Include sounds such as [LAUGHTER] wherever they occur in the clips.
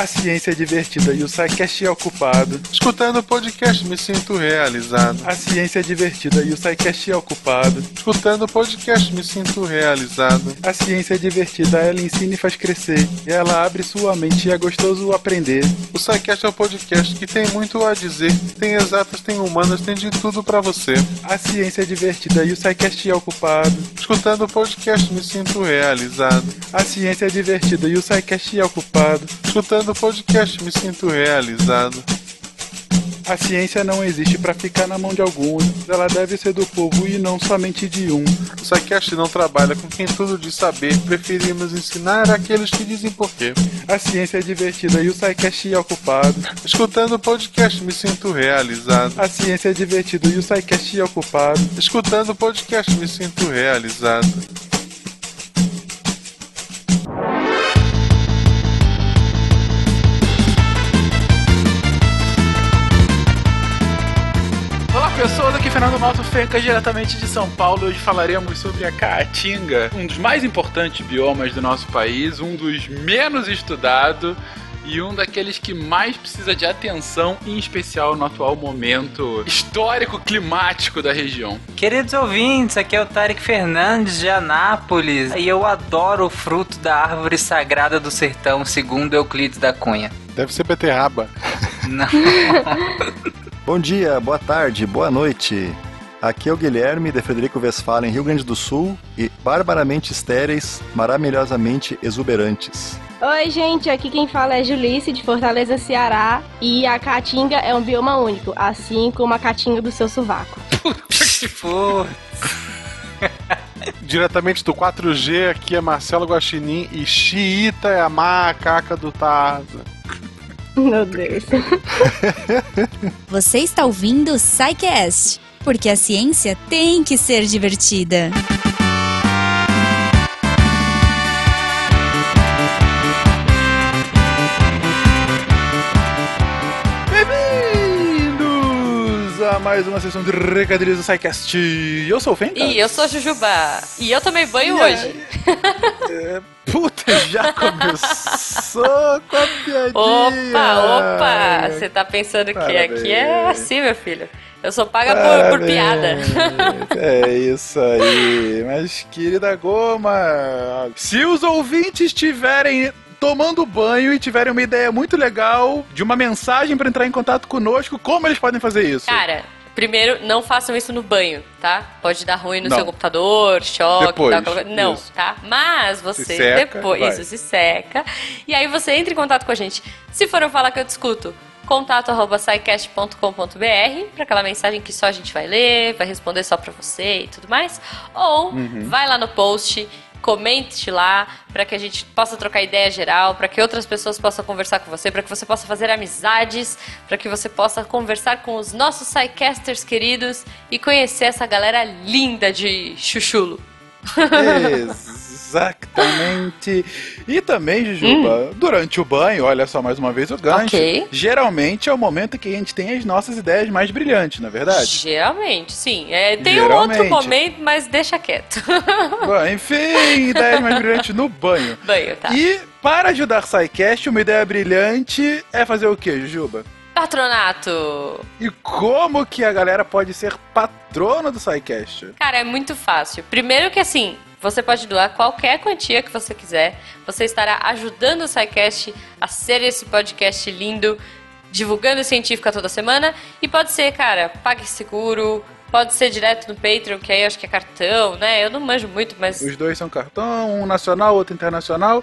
A ciência é divertida e o SciCast é ocupado. Escutando o podcast me sinto realizado. A ciência é divertida e o SciCast é ocupado. Escutando o podcast me sinto realizado. A ciência é divertida, ela ensina e faz crescer. E ela abre sua mente e é gostoso aprender. O SciCast é um podcast que tem muito a dizer. Tem exatas, tem humanas, tem de tudo pra você. A ciência é divertida e o SciCast é ocupado. Escutando o podcast me sinto realizado. A ciência é divertida e o SciCast é ocupado. Escutando o podcast me sinto realizado. A ciência não existe para ficar na mão de alguns, ela deve ser do povo e não somente de um. O SciCast não trabalha com quem tudo diz saber, preferimos ensinar aqueles que dizem porquê. A ciência é divertida e o SciCast é ocupado. Escutando o podcast me sinto realizado. A ciência é divertida e o SciCast é ocupado. Escutando o podcast me sinto realizado. Aqui Fernando Malto Feca, diretamente de São Paulo. Hoje falaremos sobre a Caatinga, um dos mais importantes biomas do nosso país, um dos menos estudados e um daqueles que mais precisa de atenção, em especial no atual momento histórico climático da região. Queridos ouvintes, aqui é o Tarek Fernandes de Anápolis e eu adoro o fruto da árvore sagrada do sertão, segundo Euclides da Cunha. Deve ser beterraba. Não. [LAUGHS] Bom dia, boa tarde, boa noite. Aqui é o Guilherme de Frederico Westphalen, Rio Grande do Sul e barbaramente estéreis, maravilhosamente exuberantes. Oi, gente, aqui quem fala é Julice, de Fortaleza, Ceará. E a caatinga é um bioma único, assim como a caatinga do seu sovaco. [LAUGHS] Pô, [LAUGHS] Diretamente do 4G, aqui é Marcelo Guaxinim e Xiita é a macaca do Tarzan. Meu Deus. [LAUGHS] Você está ouvindo o SciCast, porque a ciência tem que ser divertida. Mais uma sessão de recadilhos do SciCast. Eu sou o Fenca. E eu sou a Jujuba. E eu tomei banho E hoje. aí? É, puta, já [LAUGHS] começou com a piadinha. Opa, opa! Você tá pensando que Parabéns. aqui é assim, meu filho. Eu sou paga por, por piada. [LAUGHS] É isso aí. Mas, querida Goma, se os ouvintes estiverem tomando banho e tiverem uma ideia muito legal de uma mensagem para entrar em contato conosco, como eles podem fazer isso? Cara, primeiro, não façam isso no banho, tá? Pode dar ruim no Não. seu computador, choque, Depois, tal, não, isso. tá? Mas você Se seca, depois, vai. isso se seca. E aí você entra em contato com a gente. Se for eu falar que eu discuto, contato arroba scicast.com.br para aquela mensagem que só a gente vai ler, vai responder só pra você e tudo mais. Ou Uhum. vai lá no post, comente lá para que a gente possa trocar ideia geral, para que outras pessoas possam conversar com você, para que você possa fazer amizades, para que você possa conversar com os nossos sidecasters queridos e conhecer essa galera linda de chuchulo. [LAUGHS] [LAUGHS] Exatamente. E também, Jujuba, durante o banho, olha só mais uma vez o gancho. Hum. Ok. Geralmente é o momento que a gente tem as nossas ideias mais brilhantes, na é verdade? Geralmente, sim. É, tem um Geralmente. outro momento, mas deixa quieto. [LAUGHS] Bom, enfim, ideias mais brilhantes no banho. Banho, tá? E para ajudar SciCast, uma ideia brilhante é fazer o quê, Jujuba? Patronato. E como que a galera pode ser patrona do SciCast? Cara, é muito fácil. Primeiro que assim, você pode doar qualquer quantia que você quiser. Você estará ajudando o SciCast a ser esse podcast lindo, divulgando científica toda semana. E pode ser, cara, pague seguro, pode ser direto no Patreon, que aí eu acho que é cartão, né? Eu não manjo muito, mas. Os dois são cartão, um nacional, outro internacional,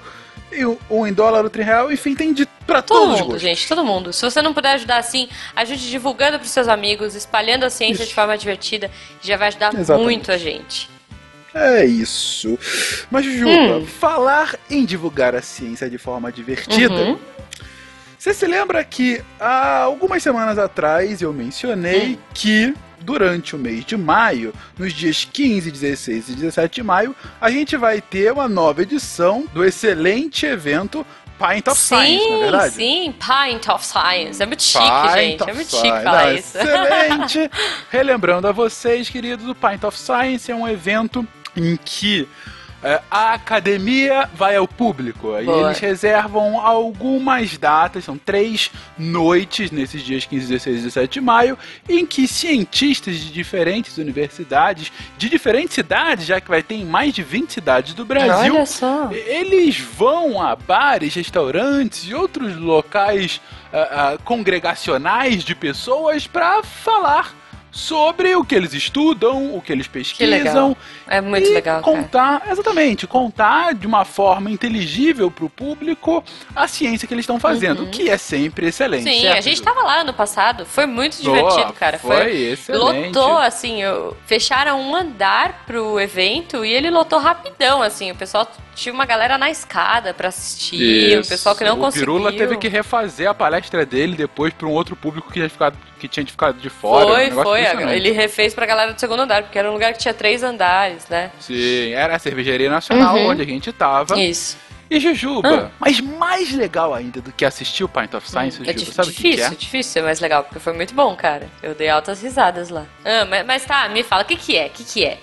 e um- em dólar, outro em real, enfim, tem de pra Todo todos os mundo, gente, todo mundo. Se você não puder ajudar assim, ajude divulgando pros seus amigos, espalhando a ciência Isso. de forma divertida, já vai ajudar Exatamente. muito a gente. É isso. Mas, Jujuba, Hum. falar em divulgar a ciência de forma divertida. Uhum. Você se lembra que há algumas semanas atrás eu mencionei Hum. que durante o mês de maio, nos dias 15, 16 e 17 de maio, a gente vai ter uma nova edição do excelente evento Pint of Science, não é verdade? Sim, Pint of Science. É muito chique, Pint gente. É muito Science. chique falar isso. Excelente! [LAUGHS] Relembrando a vocês, queridos, o Pint of Science é um evento em que é, a academia vai ao público. Aí eles reservam algumas datas, são três noites nesses dias 15, 16 e 17 de maio, em que cientistas de diferentes universidades, de diferentes cidades, já que vai ter em mais de 20 cidades do Brasil, eles vão a bares, restaurantes e outros locais ah, ah, congregacionais de pessoas para falar sobre o que eles estudam, o que eles Que legal. pesquisam É muito e legal, cara. contar, exatamente, contar de uma forma inteligível pro público a ciência que eles estão fazendo, o que é sempre excelente. Uhum. Sim, certo, a gente Ju? tava lá ano passado, foi muito Boa, divertido, cara. foi excelente. Lotou, assim, eu- fecharam um andar pro evento e ele lotou rapidão, assim. O pessoal tinha uma galera na escada pra assistir, o pessoal que não o conseguiu. Pirula teve que refazer a palestra dele depois para um outro público que tinha, ficado, que tinha ficado de fora. um Foi, negócio foi. Ele refez pra galera do segundo andar, porque era um lugar que tinha três andares, né? Sim, era a cervejaria nacional Uhum. onde a gente tava. Isso. E Jujuba, Ah. mas mais legal ainda do que assistir o Pint of Science, É Jujuba, di- sabe o que que, difícil, é? difícil ser mais legal, porque foi muito bom, cara. Eu dei altas risadas lá. Ah, mas, mas tá, me fala, o que que é? O que que é?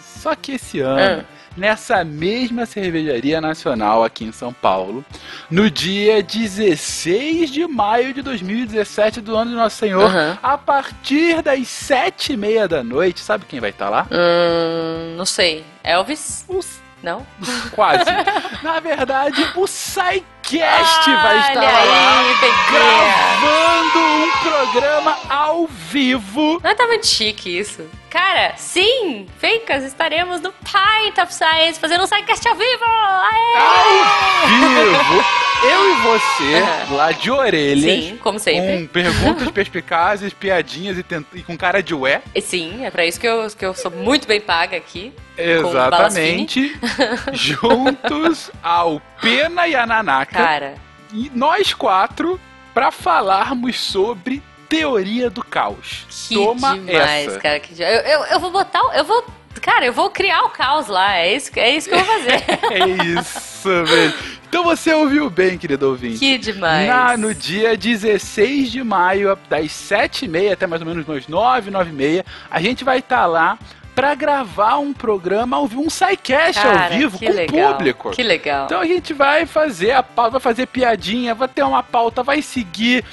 Só que esse ano, Ah. Nessa mesma cervejaria nacional aqui em São Paulo, no dia 16 de maio de 2017 do ano de Nosso Senhor, Aham. a partir das sete e meia da noite, sabe quem vai estar lá? Hum, não sei. Elvis? Os- Não? Quase. [LAUGHS] Na verdade, o SciCast vai estar Olha lá. aí. Gravando um programa ao vivo. Não tá muito chique isso. Cara, sim! Fencas, estaremos no Pint of Science fazendo um sidecast ao vivo! Aê! Ao vivo. Eu e você, Aham. lá de orelhas. Sim, como sempre. Com perguntas perspicazes, piadinhas e, tent- e com cara de ué. E Sim, é pra isso que eu, que eu sou muito bem paga aqui. Exatamente. [LAUGHS] juntos ao Pena e a Nanaka. Cara, E nós quatro pra falarmos sobre teoria do caos. que Toma demais, essa. cara. Que eu, eu, eu vou botar. Eu vou. Cara, eu vou criar o caos lá. É isso, é isso que eu vou fazer. [LAUGHS] É isso, velho. Então você ouviu bem, querido ouvinte. que demais. Na, no dia 16 de maio, das 7h30 até mais ou menos umas 9, 9h30, a gente vai estar lá pra gravar um programa ao vivo, um SciCast ao vivo com legal, o público. Que legal. Então a gente vai fazer a pauta, vai fazer piadinha, vai ter uma pauta, vai seguir,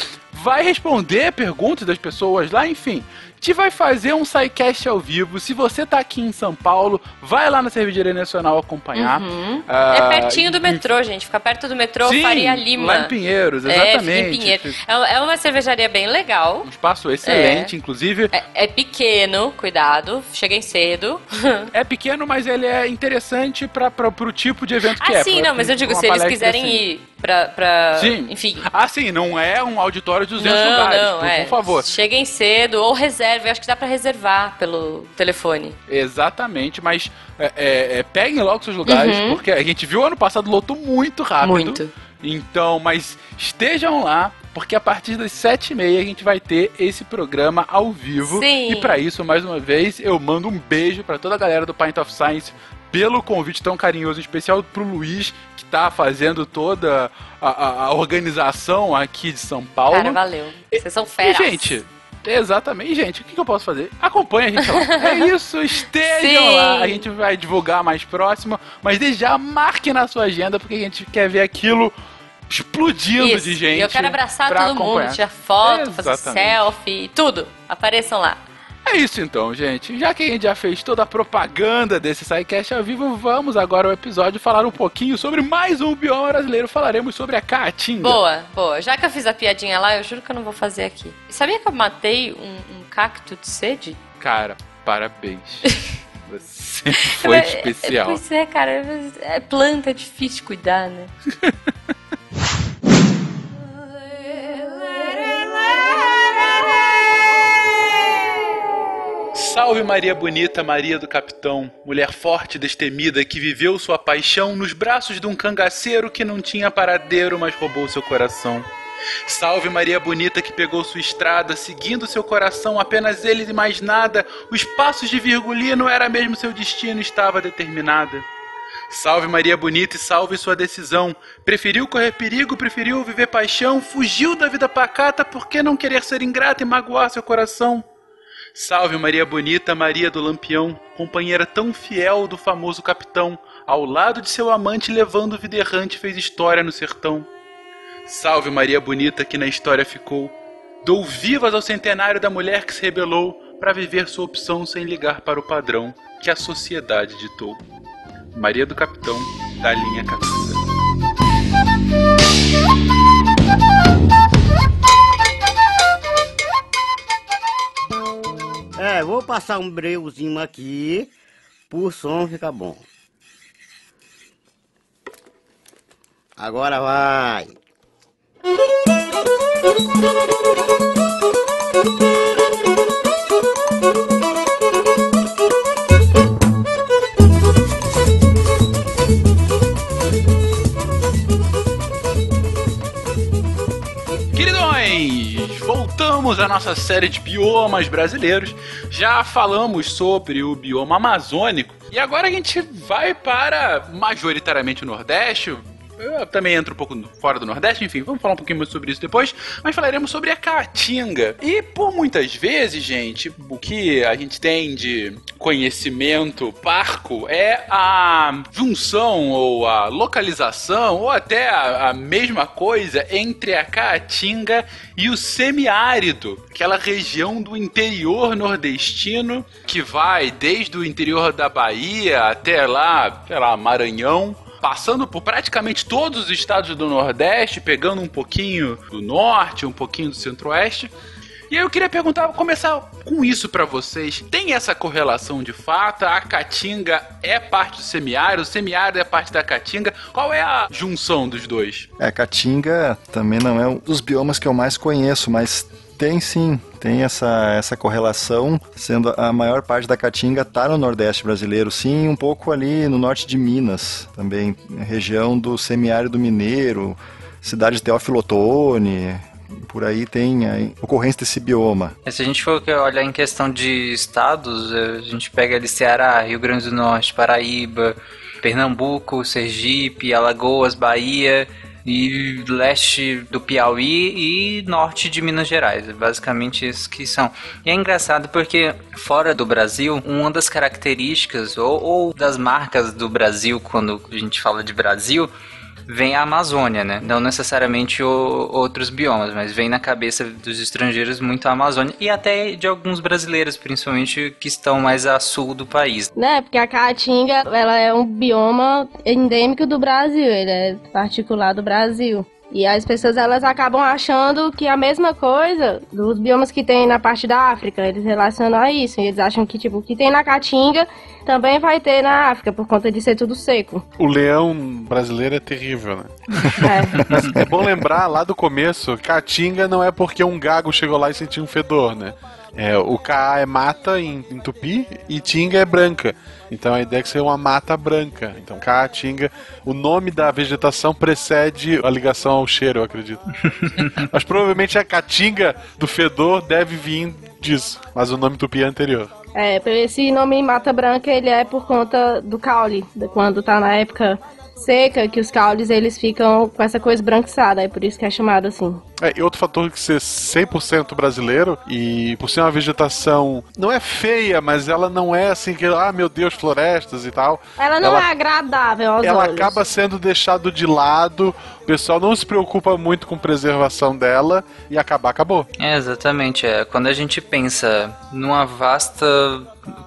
vai responder perguntas das pessoas lá, enfim. Gente vai fazer um SciCast ao vivo. Se você tá aqui em São Paulo, vai lá na Cervejaria Nacional acompanhar. Uhum. Ah, é pertinho do metrô, gente. Fica perto do metrô Sim, Faria Lima. lá em Pinheiros, É, exatamente. em Pinheiro. É, é uma cervejaria bem legal. Um espaço excelente, inclusive. É, é pequeno, cuidado, cheguem cedo. [LAUGHS] É pequeno, mas ele é interessante para pro tipo de evento que ah, é. sim, pra- não, mas eu digo, se eles quiserem assim. ir pra, pra. Sim. Enfim. Ah, sim, não é um auditório de 200 não, lugares, não, por, é. por favor. Cheguem cedo ou reserve. Eu acho que dá pra reservar pelo telefone. Exatamente, mas é, é, é, peguem logo seus lugares, Uhum. porque a gente viu ano passado lotou muito rápido. Muito. Então, mas estejam lá, porque a partir das sete e meia a gente vai ter esse programa ao vivo. Sim. E para isso, mais uma vez, eu mando um beijo para toda a galera do Pint of Science pelo convite tão carinhoso, em especial pro Luiz, que tá fazendo toda a, a- a organização aqui de São Paulo. Cara, valeu. Vocês são E, feras. gente, exatamente, gente, o que, eu posso fazer? Acompanha a gente lá. [LAUGHS] é isso, estejam Sim. lá. A gente vai divulgar mais próximo, mas desde já marque na sua agenda, porque a gente quer ver aquilo explodindo Isso. de gente. E eu quero abraçar todo acompanhar. mundo, tirar foto, fazer Exatamente. selfie, tudo. Apareçam lá. É isso então, gente. Já que a gente já fez toda a propaganda desse SciCast ao vivo, vamos agora ao episódio falar um pouquinho sobre mais um bioma brasileiro. Falaremos sobre a caatinga. Boa, boa. Já que eu fiz a piadinha lá, eu juro que eu não vou fazer aqui. Sabia que eu matei um, um cacto de sede? Cara, parabéns. [LAUGHS] Você foi especial. Pois é, cara. É planta, é difícil de cuidar, né? [LAUGHS] Salve Maria Bonita, Maria do Capitão, mulher forte e destemida que viveu sua paixão nos braços de um cangaceiro que não tinha paradeiro, mas roubou seu coração. Salve Maria Bonita que pegou sua estrada, seguindo seu coração, apenas ele e mais nada, os passos de Virgulino era mesmo seu destino, estava determinada. Salve Maria Bonita e salve sua decisão. Preferiu correr perigo, preferiu viver paixão, fugiu da vida pacata por que não querer ser ingrata e magoar seu coração? Salve Maria Bonita, Maria do Lampião, companheira tão fiel do famoso capitão, ao lado de seu amante levando vida errante fez história no sertão. Salve Maria Bonita que na história ficou. Dou vivas ao centenário da mulher que se rebelou para viver sua opção sem ligar para o padrão que a sociedade ditou. Maria do Capitão, da linha Capitã. É, vou passar um breuzinho aqui, por som ficar bom. Agora vai. Voltamos à nossa série de biomas brasileiros. Já falamos sobre o bioma amazônico e agora a gente vai para majoritariamente o Nordeste, eu também entro um pouco fora do Nordeste, enfim, vamos falar um pouquinho mais sobre isso depois, mas falaremos sobre a Caatinga. E por muitas vezes, gente, o que a gente tem de conhecimento parco é a junção ou a localização ou até a, a mesma coisa entre a Caatinga e o semiárido, aquela região do interior nordestino que vai desde o interior da Bahia até lá, sei lá, Maranhão passando por praticamente todos os estados do Nordeste, pegando um pouquinho do Norte, um pouquinho do Centro-Oeste. E aí eu queria perguntar, começar com isso para vocês. Tem essa correlação de fato? A Caatinga é parte do semiárido, o semiárido é parte da Caatinga. Qual é a junção dos dois? É, a Caatinga também não é um dos biomas que eu mais conheço, mas tem sim, tem essa, essa correlação, sendo a maior parte da caatinga está no Nordeste brasileiro, sim, um pouco ali no norte de Minas, também, região do semiárido mineiro, cidade de Teófilo Otoni, por aí tem a ocorrência desse bioma. Se a gente for olhar em questão de estados, a gente pega ali Ceará, Rio Grande do Norte, Paraíba, Pernambuco, Sergipe, Alagoas, Bahia e leste do Piauí e norte de Minas Gerais. É basicamente isso que são. E é engraçado porque fora do Brasil, uma das características ou, ou das marcas do Brasil, quando a gente fala de Brasil, vem a Amazônia, né? Não necessariamente o, outros biomas, mas vem na cabeça dos estrangeiros muito a Amazônia e até de alguns brasileiros, principalmente que estão mais a sul do país. Né, porque a Caatinga, ela é um bioma endêmico do Brasil, ele é particular do Brasil. E as pessoas elas acabam achando que a mesma coisa dos biomas que tem na parte da África, eles relacionam a isso. E eles acham que tipo o que tem na Caatinga também vai ter na África por conta de ser tudo seco. O leão brasileiro é terrível, né? É. É bom lembrar lá do começo, Caatinga não é porque um gago chegou lá e sentiu um fedor, né? É, o Ka é mata em, em tupi e Tinga é branca. Então a ideia é que seja uma mata branca. Então Caatinga, o nome da vegetação precede a ligação ao cheiro, eu acredito. [LAUGHS] Mas provavelmente a Caatinga do fedor deve vir disso. Mas o nome tupi é anterior. É, esse nome Mata Branca ele é por conta do caule, quando tá na época seca, que os caules eles ficam com essa coisa branquiçada, é por isso que é chamado assim. É, e outro fator que ser 100% brasileiro e por ser uma vegetação não é feia, mas ela não é assim que, ah, meu Deus, florestas e tal. Ela não é agradável aos Ela olhos. acaba sendo deixado de lado, o pessoal não se preocupa muito com preservação dela e acabar, acabou. É, exatamente. É. Quando a gente pensa numa vasta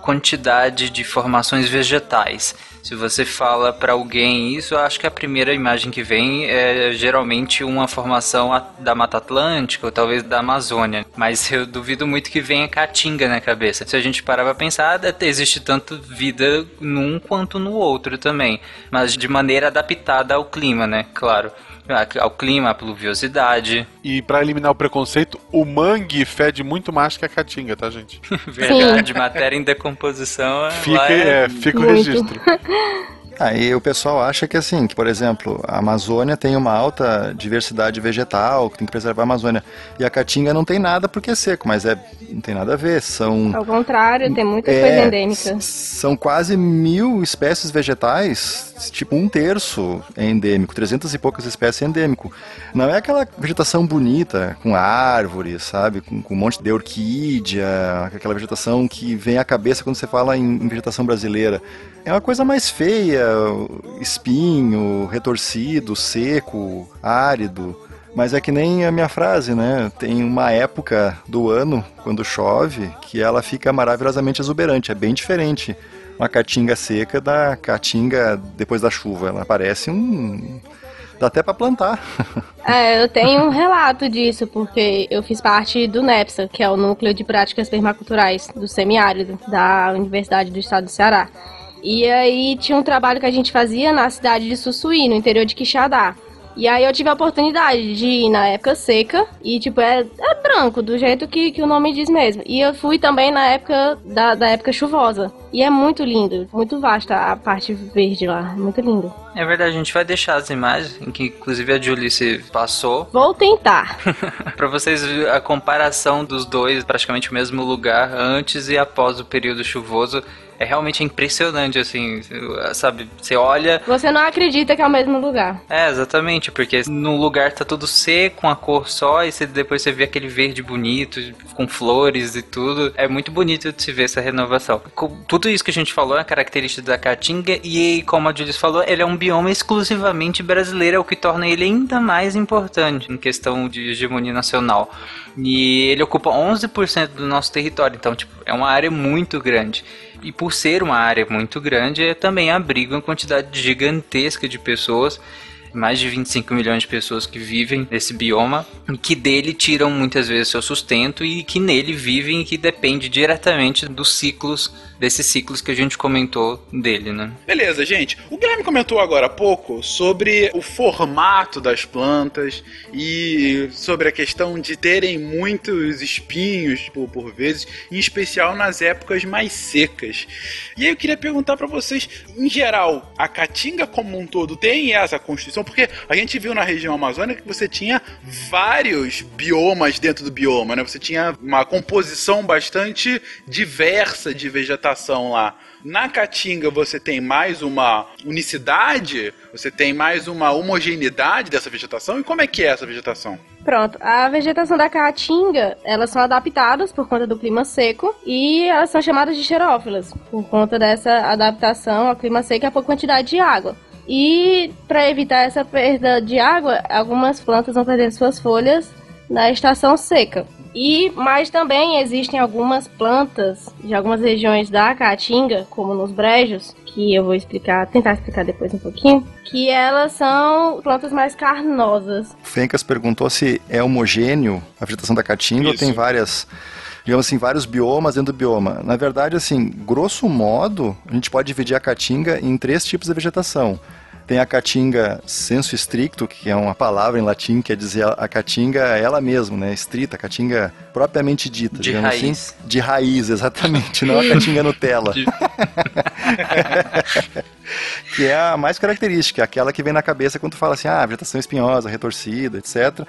quantidade de formações vegetais, se você fala para alguém isso, acho que a primeira imagem que vem é geralmente uma formação da Mata Atlântica ou talvez da Amazônia. Mas eu duvido muito que venha Caatinga na cabeça. Se a gente parar pra pensar, existe tanto vida num quanto no outro também. Mas de maneira adaptada ao clima, né? Claro. Ao clima, à pluviosidade. E pra eliminar o preconceito, o mangue fede muito mais que a caatinga, tá, gente? [LAUGHS] Verdade, matéria em decomposição. Fica, lá é, fica o Muito. registro. [LAUGHS] Aí o pessoal acha que assim, que por exemplo, a Amazônia tem uma alta diversidade vegetal, que tem que preservar a Amazônia. E a Caatinga não tem nada porque é seco, mas é, não tem nada a ver. São Ao contrário, tem muita é, coisa endêmica. São quase mil espécies vegetais, tipo um terço é endêmico, 300 e poucas espécies é endêmico. Não é aquela vegetação bonita, com árvores, sabe? Com, com um monte de orquídea, aquela vegetação que vem à cabeça quando você fala em, em vegetação brasileira. É uma coisa mais feia, espinho, retorcido, seco, árido. Mas é que nem a minha frase, né? Tem uma época do ano, quando chove, que ela fica maravilhosamente exuberante. É bem diferente uma caatinga seca da caatinga depois da chuva. Ela parece um. dá até pra plantar. [LAUGHS] É, eu tenho um relato disso, porque eu fiz parte do NEPSA, que é o Núcleo de Práticas Permaculturais do Semiárido, da Universidade do Estado do Ceará. E aí tinha um trabalho que a gente fazia na cidade de Sussuí, no interior de Quixadá. E aí eu tive a oportunidade de ir na época seca, e tipo, é, é branco, do jeito que, que o nome diz mesmo. E eu fui também na época da, da época chuvosa. E é muito lindo, muito vasta a parte verde lá, muito lindo. É verdade, a gente vai deixar as imagens, em que inclusive a Julie se passou, Vou tentar. [LAUGHS] Pra vocês verem a comparação dos dois, praticamente o mesmo lugar, antes e após o período chuvoso. É realmente impressionante, assim, sabe? Você olha. Você não acredita que é o mesmo lugar. É, exatamente, porque no lugar tá tudo seco, uma cor só, e você, depois você vê aquele verde bonito, com flores e tudo. É muito bonito de se ver essa renovação. Com tudo isso que a gente falou é característica da Caatinga, e como a Julius falou, ele é um bioma exclusivamente brasileiro, é o que torna ele ainda mais importante em questão de hegemonia nacional. E ele ocupa 11% do nosso território, então, tipo, é uma área muito grande. E por ser uma área muito grande, é também abriga uma quantidade gigantesca de pessoas, mais de 25 milhões de pessoas que vivem nesse bioma, que dele tiram muitas vezes seu sustento e que nele vivem e que depende diretamente dos ciclos, desses ciclos que a gente comentou dele, né? Beleza, gente. O Guilherme comentou agora há pouco sobre o formato das plantas e sobre a questão de terem muitos espinhos por, por vezes, em especial nas épocas mais secas. E aí eu queria perguntar pra vocês, em geral, a caatinga como um todo tem essa constituição? Porque a gente viu na região amazônica que você tinha vários biomas dentro do bioma, né? Você tinha uma composição bastante diversa de vegetação lá. Na Caatinga você tem mais uma unicidade, você tem mais uma homogeneidade dessa vegetação. E como é que é essa vegetação? Pronto, a vegetação da caatinga, elas são adaptadas por conta do clima seco e elas são chamadas de xerófilas, por conta dessa adaptação ao clima seco e a pouca quantidade de água. E para evitar essa perda de água, algumas plantas vão perder suas folhas na estação seca. E mas também existem algumas plantas de algumas regiões da caatinga, como nos brejos, que eu vou explicar, tentar explicar depois um pouquinho, que elas são plantas mais carnosas. Fencas perguntou se é homogêneo a vegetação da caatinga ou tem várias, digamos assim, vários biomas dentro do bioma. Na verdade, assim, grosso modo, a gente pode dividir a caatinga em três tipos de vegetação. Tem a caatinga sensu stricto, que é uma palavra em latim que quer dizer a caatinga ela mesma, né? Estrita, a caatinga propriamente dita, De digamos raiz. assim. De raiz, exatamente, não a caatinga [LAUGHS] Nutella. De- [LAUGHS] que é a mais característica, aquela que vem na cabeça quando tu fala assim, ah, vegetação espinhosa, retorcida, etc.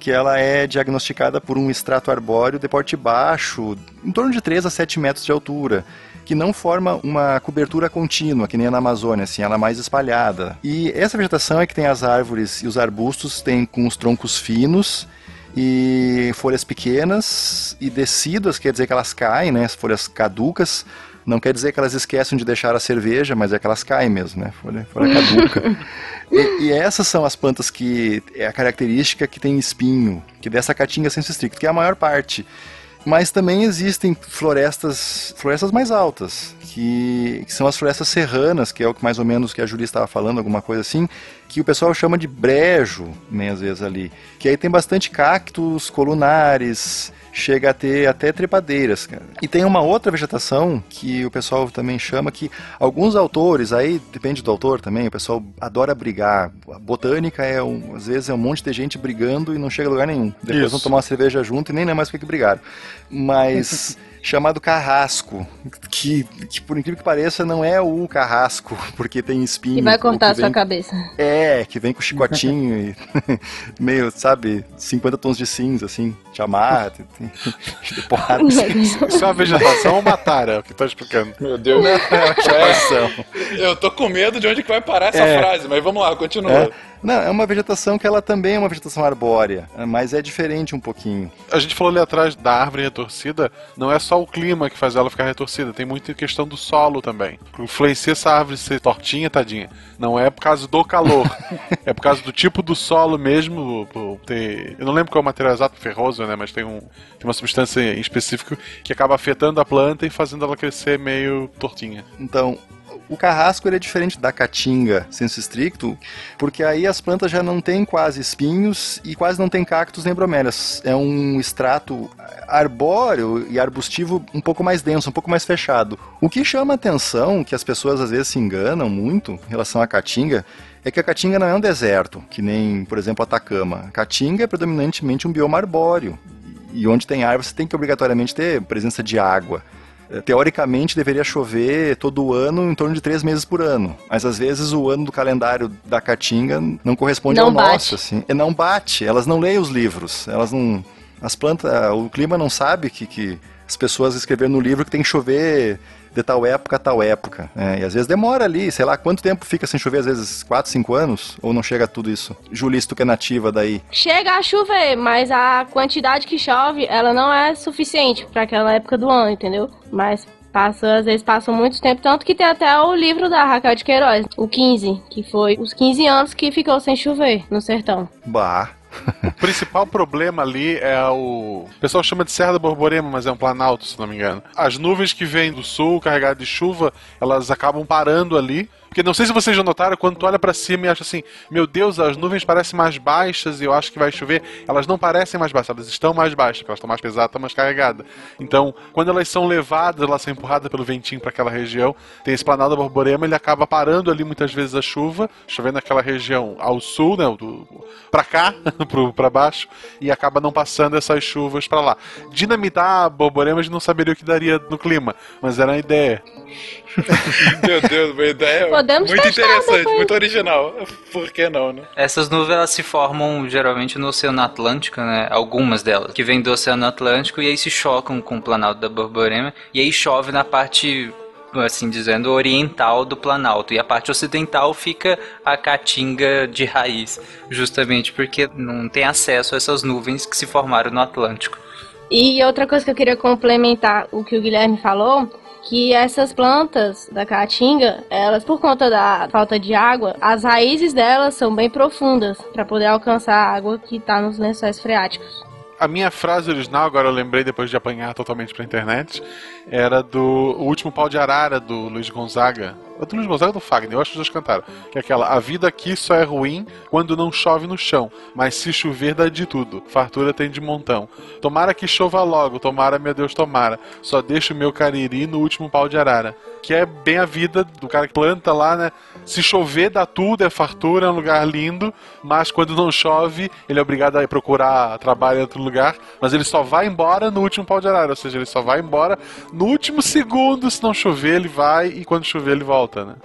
Que ela é diagnosticada por um extrato arbóreo de porte baixo, em torno de 3 a 7 metros de altura, que não forma uma cobertura contínua, que nem na Amazônia, assim, ela é mais espalhada. E essa vegetação é que tem as árvores e os arbustos, tem com os troncos finos, e folhas pequenas e decidas, quer dizer que elas caem, né? As folhas caducas. Não quer dizer que elas esquecem de deixar a cerveja, mas é que elas caem mesmo, né? Folha, folha [LAUGHS] caduca. e, e essas são as plantas que é a característica que tem espinho, que dessa caatinga senso estricto, que é a maior parte. Mas também existem florestas, florestas mais altas, que, que são as florestas serranas, que é o que mais ou menos que a Julia estava falando, alguma coisa assim, que o pessoal chama de brejo, né, às vezes ali. Que aí tem bastante cactos colunares, chega a ter até trepadeiras, cara. E tem uma outra vegetação que o pessoal também chama que alguns autores, aí depende do autor também, o pessoal adora brigar. A botânica é um, às vezes é um monte de gente brigando e não chega a lugar nenhum. Depois Isso. vão tomar uma cerveja junto e nem lembra mais o que que brigaram. Mas [LAUGHS] chamado carrasco, que, que por incrível que pareça não é o carrasco, [LAUGHS] porque tem espinho. E vai cortar a sua vem- cabeça. É, que vem com chicotinho e [LAUGHS] meio, sabe, 50 tons de cinza, assim, te amarra, [LAUGHS] te, te, te porrada. Isso é uma vegetação ou uma tara, é o que tô explicando. Meu Deus. Vegetação. Eu tô com medo de onde que vai parar essa É. frase, mas vamos lá, continua. É. Não, é uma vegetação que ela também é uma vegetação arbórea, mas é diferente um pouquinho. A gente falou ali atrás da árvore retorcida, não é só o clima que faz ela ficar retorcida, tem muita questão do solo também. Influencia essa árvore ser tortinha, tadinha. Não é por causa do calor, [LAUGHS] é por causa do tipo do solo mesmo. ter- Eu não lembro qual é o material exato, ferroso, né? Mas tem, um, tem uma substância em específico que acaba afetando a planta e fazendo ela crescer meio tortinha. Então, o carrasco é diferente da caatinga, senso estricto, porque aí as plantas já não têm quase espinhos e quase não tem cactos nem bromélias. É um extrato arbóreo e arbustivo um pouco mais denso, um pouco mais fechado. O que chama atenção, que as pessoas às vezes se enganam muito em relação à caatinga, é que a caatinga não é um deserto, que nem, por exemplo, Atacama. A caatinga é predominantemente um bioma arbóreo. E onde tem árvore, você tem que obrigatoriamente ter presença de água. Teoricamente deveria chover todo ano em torno de três meses por ano. Mas às vezes o ano do calendário da Caatinga não corresponde Não ao bate. nosso. Assim. E não bate, elas não leem os livros. Elas não. As plantas. O clima não sabe que, que as pessoas escreveram no livro que tem que chover de tal época a tal época. né? E às vezes demora ali, sei lá, quanto tempo fica sem chover? Às vezes 4, 5 anos? Ou não chega a tudo isso? Julisto que é nativa daí. Chega a chover, mas a quantidade que chove, ela não é suficiente para aquela época do ano, entendeu? Mas passa, às vezes passa muito tempo, tanto que tem até o livro da Raquel de Queiroz, o 15, que foi os 15 anos que ficou sem chover no sertão. Bah. O principal problema ali é o. O pessoal chama de Serra da Borborema, mas é um planalto, se não me engano. As nuvens que vêm do sul, carregadas de chuva, elas acabam parando ali. Porque não sei se vocês já notaram, quando tu olha pra cima e acha assim, meu Deus, as nuvens parecem mais baixas e eu acho que vai chover. Elas não parecem mais baixas, elas estão mais baixas, porque elas estão mais pesadas, estão mais carregadas. Então, quando elas são levadas, elas são empurradas pelo ventinho para aquela região, tem esse planalto Borborema, ele acaba parando ali muitas vezes a chuva, chovendo naquela região ao sul, né, do, pra cá, [LAUGHS] pro, pra baixo, e acaba não passando essas chuvas pra lá. Dinamitar a Borborema a gente não saberia o que daria no clima, mas era a ideia. [LAUGHS] Meu Deus, uma ideia Podemos muito interessante, depois. muito original. Por que não, né? Essas nuvens elas se formam geralmente no Oceano Atlântico, né? Algumas delas, que vêm do Oceano Atlântico e aí se chocam com o Planalto da Borborema e aí chove na parte assim dizendo oriental do Planalto e a parte ocidental fica a caatinga de raiz, justamente porque não tem acesso a essas nuvens que se formaram no Atlântico. E outra coisa que eu queria complementar o que o Guilherme falou, que essas plantas da caatinga, elas por conta da falta de água, as raízes delas são bem profundas para poder alcançar a água que está nos lençóis freáticos. A minha frase original, agora eu lembrei depois de apanhar totalmente pra internet, era do O Último Pau de Arara, do Luiz Gonzaga. É do Luiz Gonzaga ou do Fagner? Eu acho que os dois cantaram. Que é aquela, a vida aqui só é ruim quando não chove no chão, mas se chover dá de tudo, fartura tem de montão. Tomara que chova logo, tomara, meu Deus, tomara, só deixa o meu cariri no último pau de arara. Que é bem a vida do cara que planta lá, né? Se chover dá tudo, é fartura, é um lugar lindo, mas quando não chove, ele é obrigado a procurar trabalho em outro lugar, mas ele só vai embora no último pau de arara, ou seja, ele só vai embora no último segundo, se não chover ele vai e quando chover ele volta, né?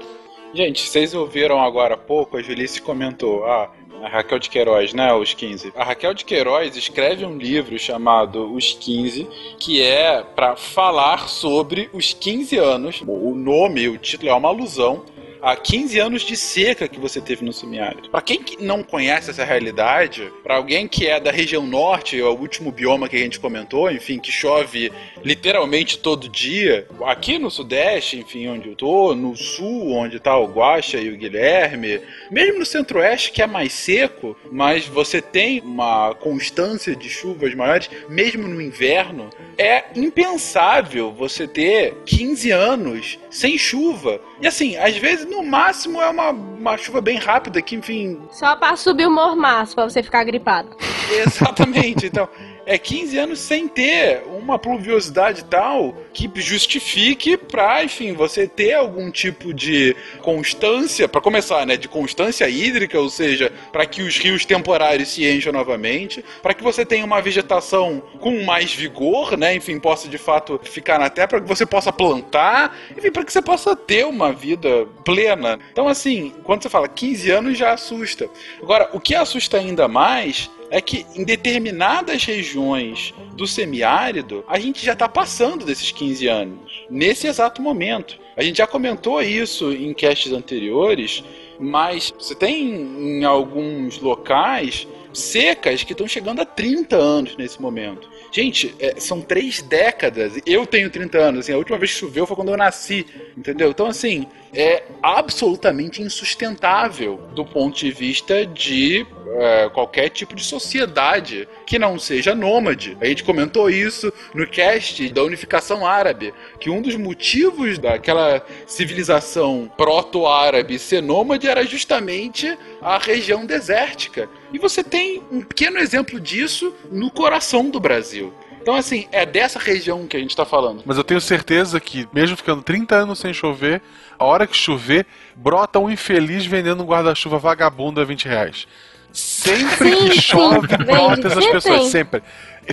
Gente, vocês ouviram agora há pouco, a Julice comentou, ah, a Raquel de Queiroz, né, Os 15. A Raquel de Queiroz escreve um livro chamado Os 15, que é para falar sobre os 15 anos. O nome, o título é uma alusão a 15 anos de seca que você teve no semiárido. Para quem que não conhece essa realidade, para alguém que é da região norte, é o último bioma que a gente comentou, enfim, que chove literalmente todo dia, aqui no sudeste, enfim, onde eu tô, no sul, onde tá o Guaxa e o Guilherme, mesmo no centro-oeste, que é mais seco, mas você tem uma constância de chuvas maiores, mesmo no inverno, é impensável você ter 15 anos sem chuva. E assim, às vezes no máximo é uma, uma chuva bem rápida que, enfim, Só para subir o mormaço, para você ficar gripado. [LAUGHS] Exatamente. Então, é 15 anos sem ter uma pluviosidade tal que justifique para, enfim, você ter algum tipo de constância, para começar, né, de constância hídrica, ou seja, para que os rios temporários se encham novamente, para que você tenha uma vegetação com mais vigor, né, enfim, possa de fato ficar na terra, para que você possa plantar, enfim, para que você possa ter uma vida plena. Então, assim, quando você fala 15 anos já assusta. Agora, o que assusta ainda mais é que em determinadas regiões do semiárido, a gente já está passando desses 15 anos, nesse exato momento. A gente já comentou isso em castes anteriores, mas você tem em alguns locais secas que estão chegando a 30 anos nesse momento. Gente, é, são três décadas. Eu tenho 30 anos. Assim, a última vez que choveu foi quando eu nasci. Entendeu? Então, assim, é absolutamente insustentável do ponto de vista de é, qualquer tipo de sociedade que não seja nômade. A gente comentou isso no cast da unificação árabe, que um dos motivos daquela civilização proto-árabe ser nômade era justamente a região desértica. E você tem um pequeno exemplo disso no coração do Brasil. Então, assim, é dessa região que a gente está falando. Mas eu tenho certeza que, mesmo ficando 30 anos sem chover, a hora que chover, brota um infeliz vendendo um guarda-chuva vagabundo a 20 reais. Sempre Sim, que sim, chove, vende, brota essas pessoas, sempre.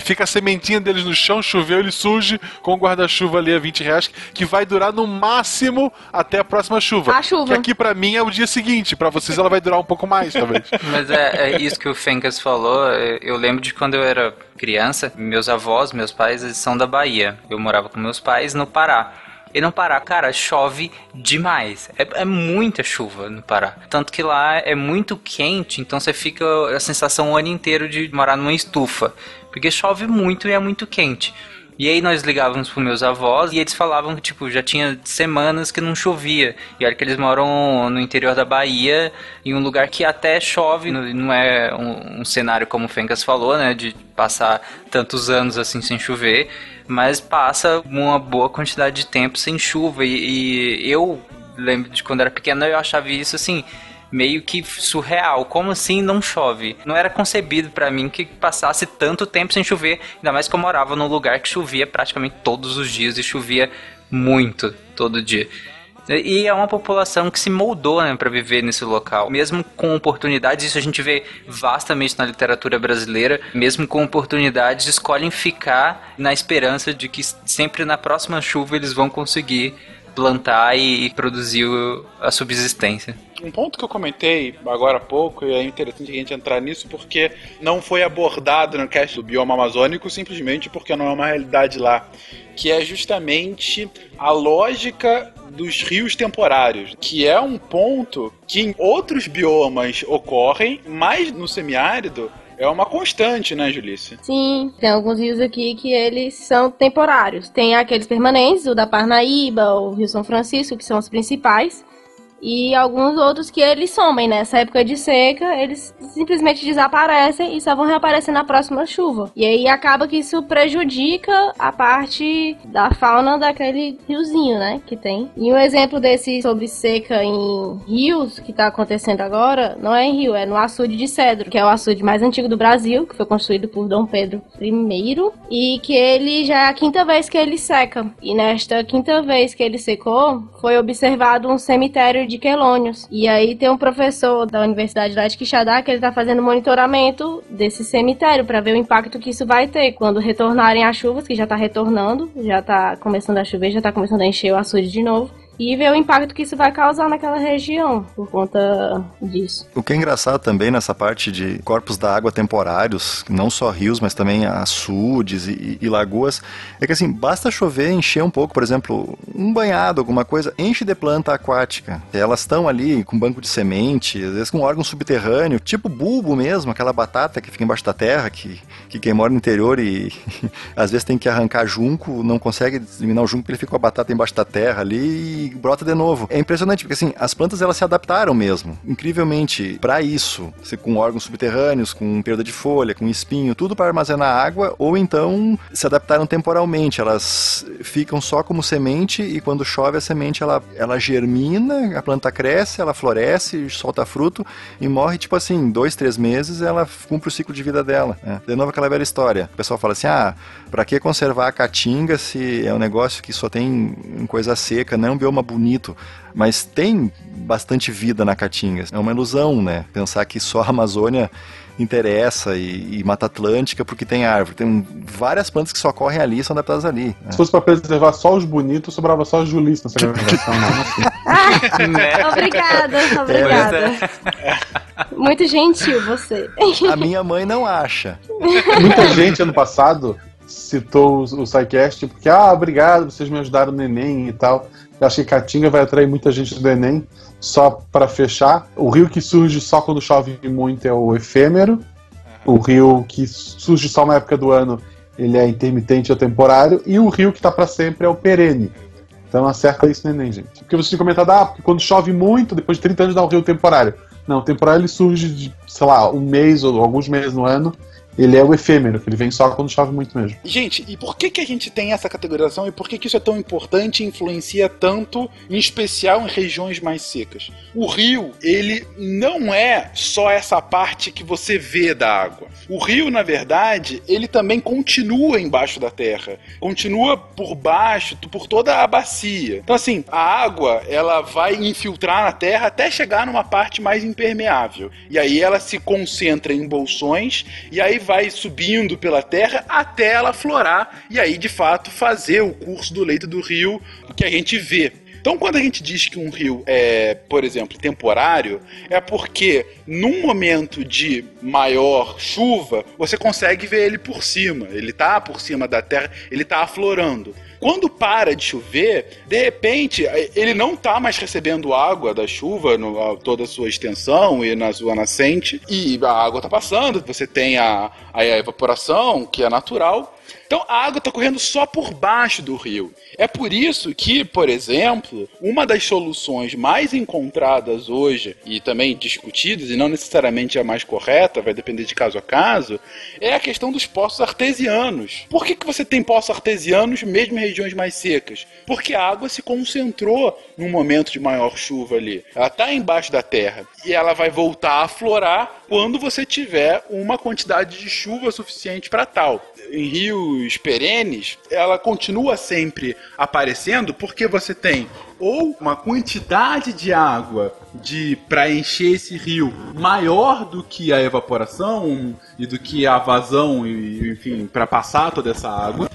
Fica a sementinha deles no chão, choveu, ele surge com o guarda-chuva ali a 20 reais, que vai durar no máximo até a próxima chuva. A chuva. Que aqui pra mim é o dia seguinte, pra vocês ela vai durar um pouco mais, talvez. [LAUGHS] Mas é, é isso que o Fencas falou. é, Eu lembro de quando eu era criança, meus avós, meus pais, eles são da Bahia. Eu morava com meus pais no Pará. E no Pará, cara, chove demais. É, é muita chuva no Pará. Tanto que lá é muito quente, então você fica a sensação o ano inteiro de morar numa estufa. Porque chove muito e é muito quente. E aí nós ligávamos pros meus avós e eles falavam que, tipo, já tinha semanas que não chovia. E olha que eles moram no interior da Bahia, em um lugar que até chove, não não é um, um cenário como o Fencas falou, né, de passar tantos anos assim sem chover, mas passa uma boa quantidade de tempo sem chuva. E, e eu lembro de quando era pequeno eu achava isso assim meio que surreal. Como assim não chove? Não era concebido pra mim que passasse tanto tempo sem chover, ainda mais que eu morava num lugar que chovia praticamente todos os dias e chovia muito todo dia. E é uma população que se moldou né, para viver nesse local. Mesmo com oportunidades, isso a gente vê vastamente na literatura brasileira, mesmo com oportunidades, escolhem ficar na esperança de que sempre na próxima chuva eles vão conseguir plantar e, produzir a subsistência. Um ponto que eu comentei agora há pouco, e é interessante a gente entrar nisso, porque não foi abordado no cast do bioma amazônico, simplesmente porque não é uma realidade lá. Que é justamente a lógica dos rios temporários, que é um ponto que em outros biomas ocorrem, mas no semiárido é uma constante, né, Julice? Sim, tem alguns rios aqui que eles são temporários. Tem aqueles permanentes, o da Parnaíba, o Rio São Francisco, que são os principais. E alguns outros que eles somem nessa época de seca, eles simplesmente desaparecem e só vão reaparecer na próxima chuva. E aí acaba que isso prejudica a parte da fauna daquele riozinho, né, que tem. E um exemplo desse sobre seca em rios que tá acontecendo agora, não é em rio, é no açude de Cedro, que é o açude mais antigo do Brasil, que foi construído por Dom Pedro I, e que ele já é a quinta vez que ele seca. E nesta quinta vez que ele secou, foi observado um cemitério de quelônios. E aí tem um professor da Universidade lá de Quixadá que ele tá fazendo monitoramento desse cemitério para ver o impacto que isso vai ter quando retornarem as chuvas, que já tá retornando, já tá começando a chover, já tá começando a encher o açude de novo. E ver o impacto que isso vai causar naquela região por conta disso. O que é engraçado também nessa parte de corpos da água temporários, não só rios, mas também açudes e, e lagoas, é que assim, basta chover, encher um pouco, por exemplo, um banhado, alguma coisa, enche de planta aquática. Elas estão ali com banco de semente, às vezes com órgão subterrâneo, tipo bulbo mesmo, aquela batata que fica embaixo da terra, que, que quem mora no interior e [LAUGHS] às vezes tem que arrancar junco, não consegue eliminar o junco porque ele fica com a batata embaixo da terra ali brota de novo. É impressionante, porque assim, as plantas elas se adaptaram mesmo, incrivelmente, para isso. Com órgãos subterrâneos, com perda de folha, com espinho, tudo para armazenar água, ou então se adaptaram temporalmente. Elas ficam só como semente e quando chove a semente ela, ela germina, a planta cresce, ela floresce, solta fruto e morre, tipo assim, dois, três meses ela cumpre o ciclo de vida dela. Né? De novo aquela velha história. O pessoal fala assim, ah, pra que conservar a caatinga se é um negócio que só tem coisa seca, não é um bioma bonito? Mas tem bastante vida na caatinga. É uma ilusão, né? Pensar que só a Amazônia interessa e, e, Mata Atlântica porque tem árvore. Tem várias plantas que só correm ali e são adaptadas ali. Né? Se fosse para preservar só os bonitos, sobrava só os julistas nessa [LAUGHS] gravação. né? Obrigada, obrigada. É. Muito gentil você. A minha mãe não acha. Muita gente ano passado citou o, o SciCast porque, ah, obrigado, vocês me ajudaram no Enem e tal. Eu acho que Caatinga vai atrair muita gente do Enem. Só para fechar, o rio que surge só quando chove muito é o efêmero. O rio que surge só uma época do ano, ele é intermitente ou temporário. E o rio que está para sempre é o perene. Então acerta isso no Enem, gente. Porque você tinha comentado, ah, porque quando chove muito, depois de 30 anos dá um rio temporário. Não, o temporário ele surge de, sei lá, um mês ou alguns meses no ano ele é o efêmero, que ele vem só quando chove muito mesmo. Gente, e por que, que a gente tem essa categorização e por que, que isso é tão importante e influencia tanto, em especial em regiões mais secas? O rio, ele não é só essa parte que você vê da água. O rio, na verdade, ele também continua embaixo da terra, continua por baixo, por toda a bacia. Então, assim, a água, ela vai infiltrar na terra até chegar numa parte mais impermeável. E aí ela se concentra em bolsões e aí vai subindo pela terra até ela florar e aí de fato fazer o curso do leito do rio que a gente vê. Então, quando a gente diz que um rio é, por exemplo, temporário, é porque num momento de maior chuva, você consegue ver ele por cima. Ele está por cima da terra, ele está aflorando. Quando para de chover, de repente, ele não está mais recebendo água da chuva no toda a sua extensão e na sua nascente, e a água está passando, você tem a, a evaporação, que é natural, então a água está correndo só por baixo do rio. É por isso que, por exemplo, uma das soluções mais encontradas hoje e também discutidas, e não necessariamente a mais correta, vai depender de caso a caso, é a questão dos poços artesianos. Por que, que você tem poços artesianos mesmo em regiões mais secas? Porque a água se concentrou num momento de maior chuva ali. Ela está embaixo da terra e ela vai voltar a florar quando você tiver uma quantidade de chuva suficiente para tal em rios perenes, ela continua sempre aparecendo porque você tem ou uma quantidade de água de para encher esse rio maior do que a evaporação e do que a vazão e enfim para passar toda essa água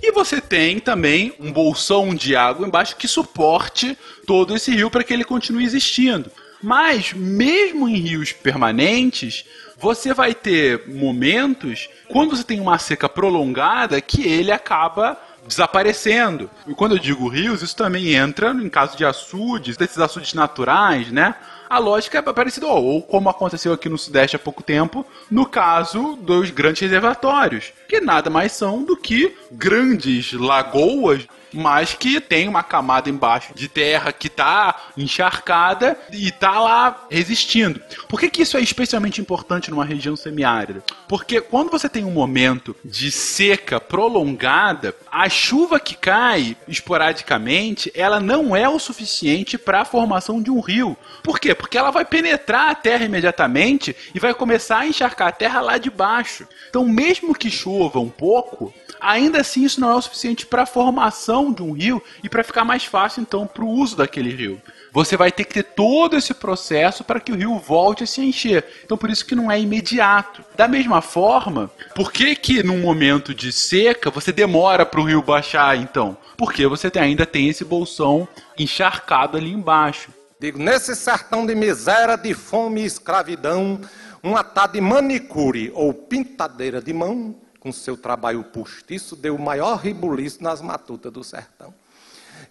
e você tem também um bolsão de água embaixo que suporte todo esse rio para que ele continue existindo. Mas mesmo em rios permanentes, você vai ter momentos, quando você tem uma seca prolongada, que ele acaba desaparecendo. E quando eu digo rios, isso também entra em caso de açudes, desses açudes naturais, né? A lógica é parecida, ou como aconteceu aqui no Sudeste há pouco tempo, no caso dos grandes reservatórios, que nada mais são do que grandes lagoas mas que tem uma camada embaixo de terra que está encharcada e está lá resistindo. Por que, que isso é especialmente importante numa região semiárida? Porque quando você tem um momento de seca prolongada, a chuva que cai esporadicamente, ela não é o suficiente para a formação de um rio. Por quê? Porque ela vai penetrar a terra imediatamente e vai começar a encharcar a terra lá de baixo. Então, mesmo que chova um pouco, ainda assim isso não é o suficiente para a formação de um rio e para ficar mais fácil então para o uso daquele rio. Você vai ter que ter todo esse processo para que o rio volte a se encher. Então por isso que não é imediato. Da mesma forma, por que que num momento de seca você demora para o rio baixar então? Porque você ainda tem esse bolsão encharcado ali embaixo. Digo, nesse sertão de miséria, de fome e escravidão, uma tá de manicure ou pintadeira de mão com seu trabalho postiço, deu o maior ribuliço nas matutas do sertão.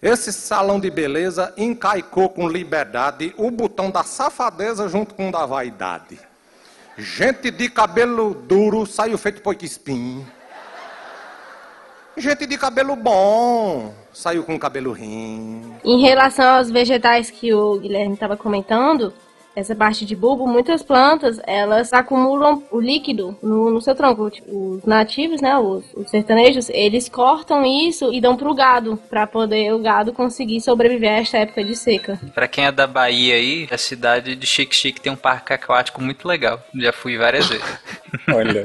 Esse salão de beleza encaicou com liberdade o botão da safadeza junto com o da vaidade. Gente de cabelo duro saiu feito poique. Gente de cabelo bom. Saiu com cabelo rim. Em relação aos vegetais que o Guilherme estava comentando, essa parte de bulbo, muitas plantas, elas acumulam o líquido no, no seu tronco. Os nativos, né, os, os, sertanejos, eles cortam isso e dão pro gado, para poder o gado conseguir sobreviver a esta época de seca. Para quem é da Bahia aí, a cidade de Chique Chique tem um parque aquático muito legal. Já fui várias vezes. [LAUGHS] Olha.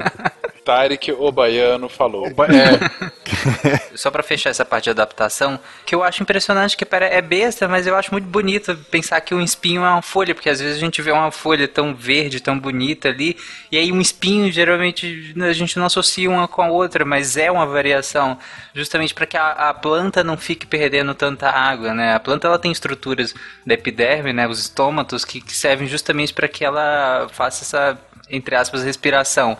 Tarek, o baiano, falou. É. [LAUGHS] [LAUGHS] Só para fechar essa parte de adaptação, que eu acho impressionante, que é besta, mas eu acho muito bonito pensar que um espinho é uma folha, porque às vezes a gente vê uma folha tão verde, tão bonita ali, e aí um espinho geralmente a gente não associa uma com a outra, mas é uma variação, justamente para que a, a, planta não fique perdendo tanta água, né? A planta ela tem estruturas da epiderme, né, os estômatos que, que servem justamente para que ela faça essa entre aspas respiração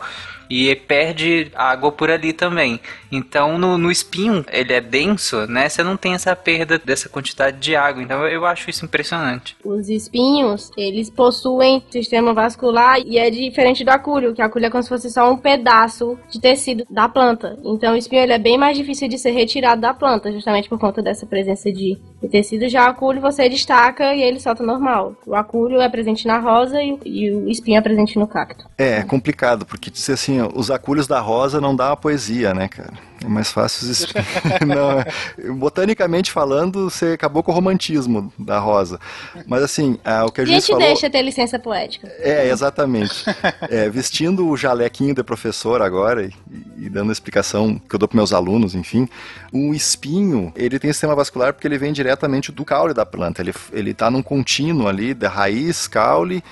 e perde água por ali também. Então, no, no espinho, ele é denso, né? Você não tem essa perda dessa quantidade de água. Então, eu acho isso impressionante. Os espinhos, eles possuem sistema vascular e é diferente do acúlio, que a acúlio é como se fosse só um pedaço de tecido da planta. Então, o espinho ele é bem mais difícil de ser retirado da planta, justamente por conta dessa presença de, de tecido. Já o acúlio você destaca e ele solta normal. O acúlio é presente na rosa e, e o espinho é presente no cacto. É, é complicado, porque dizer assim, os acúlios da rosa não dá uma poesia, né, cara? É mais fácil os [LAUGHS] não, Botanicamente falando, você acabou com o romantismo da rosa. Mas assim, o que a gente falou... deixa ter licença poética. É, exatamente. É, vestindo o jalequinho de professor agora e, e, dando a explicação que eu dou para meus alunos, enfim, um espinho, ele tem sistema vascular porque ele vem diretamente do caule da planta. Ele, ele tá num contínuo ali da raiz, caule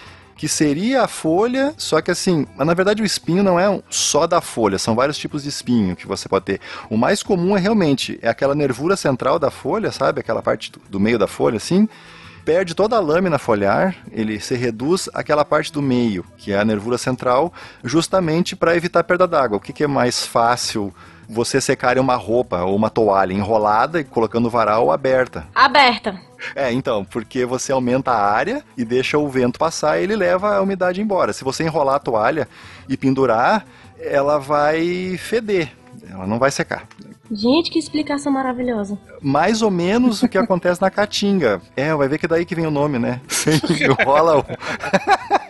que seria a folha, só que assim, na verdade o espinho não é só da folha, são vários tipos de espinho que você pode ter. O mais comum é realmente é aquela nervura central da folha, sabe? Aquela parte do, do meio da folha, assim perde toda a lâmina foliar, ele se reduz àquela parte do meio, que é a nervura central, justamente para evitar perda d'água. O que, que, é mais fácil você secar uma roupa ou uma toalha enrolada e colocando varal aberta? Aberta. É, então, porque você aumenta a área e deixa o vento passar e ele leva a umidade embora. Se você enrolar a toalha e pendurar, ela vai feder, ela não vai secar. Gente, que explicação maravilhosa. Mais ou menos o que [LAUGHS] acontece na caatinga. É, vai ver que é daí que vem o nome, né? [LAUGHS] Enrola o... [LAUGHS]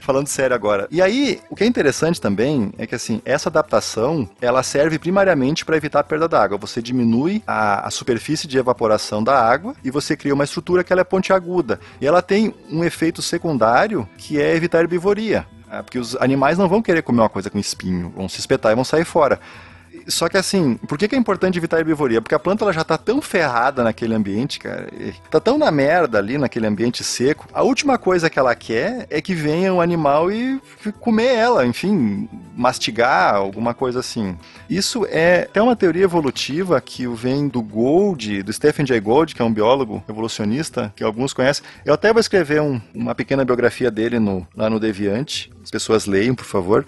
Falando sério agora. E aí, o que é interessante também é que assim, essa adaptação, ela serve primariamente para evitar a perda d'água. Você diminui a, a, superfície de evaporação da água e você cria uma estrutura que ela é pontiaguda. E ela tem um efeito secundário que é evitar herbivoria. É, porque os animais não vão querer comer uma coisa com espinho, vão se espetar e vão sair fora. Só que assim, por que, que é importante evitar a herbivoria? Porque a planta ela já tá tão ferrada naquele ambiente, cara. Tá tão na merda ali naquele ambiente seco. A última coisa que ela quer é que venha um animal e comer ela, enfim, mastigar, alguma coisa assim. Isso é até uma teoria evolutiva que vem do Gold, do Stephen Jay Gold, que é um biólogo evolucionista, que alguns conhecem. Eu até vou escrever um, uma pequena biografia dele no, lá no Deviante. As pessoas leiam, por favor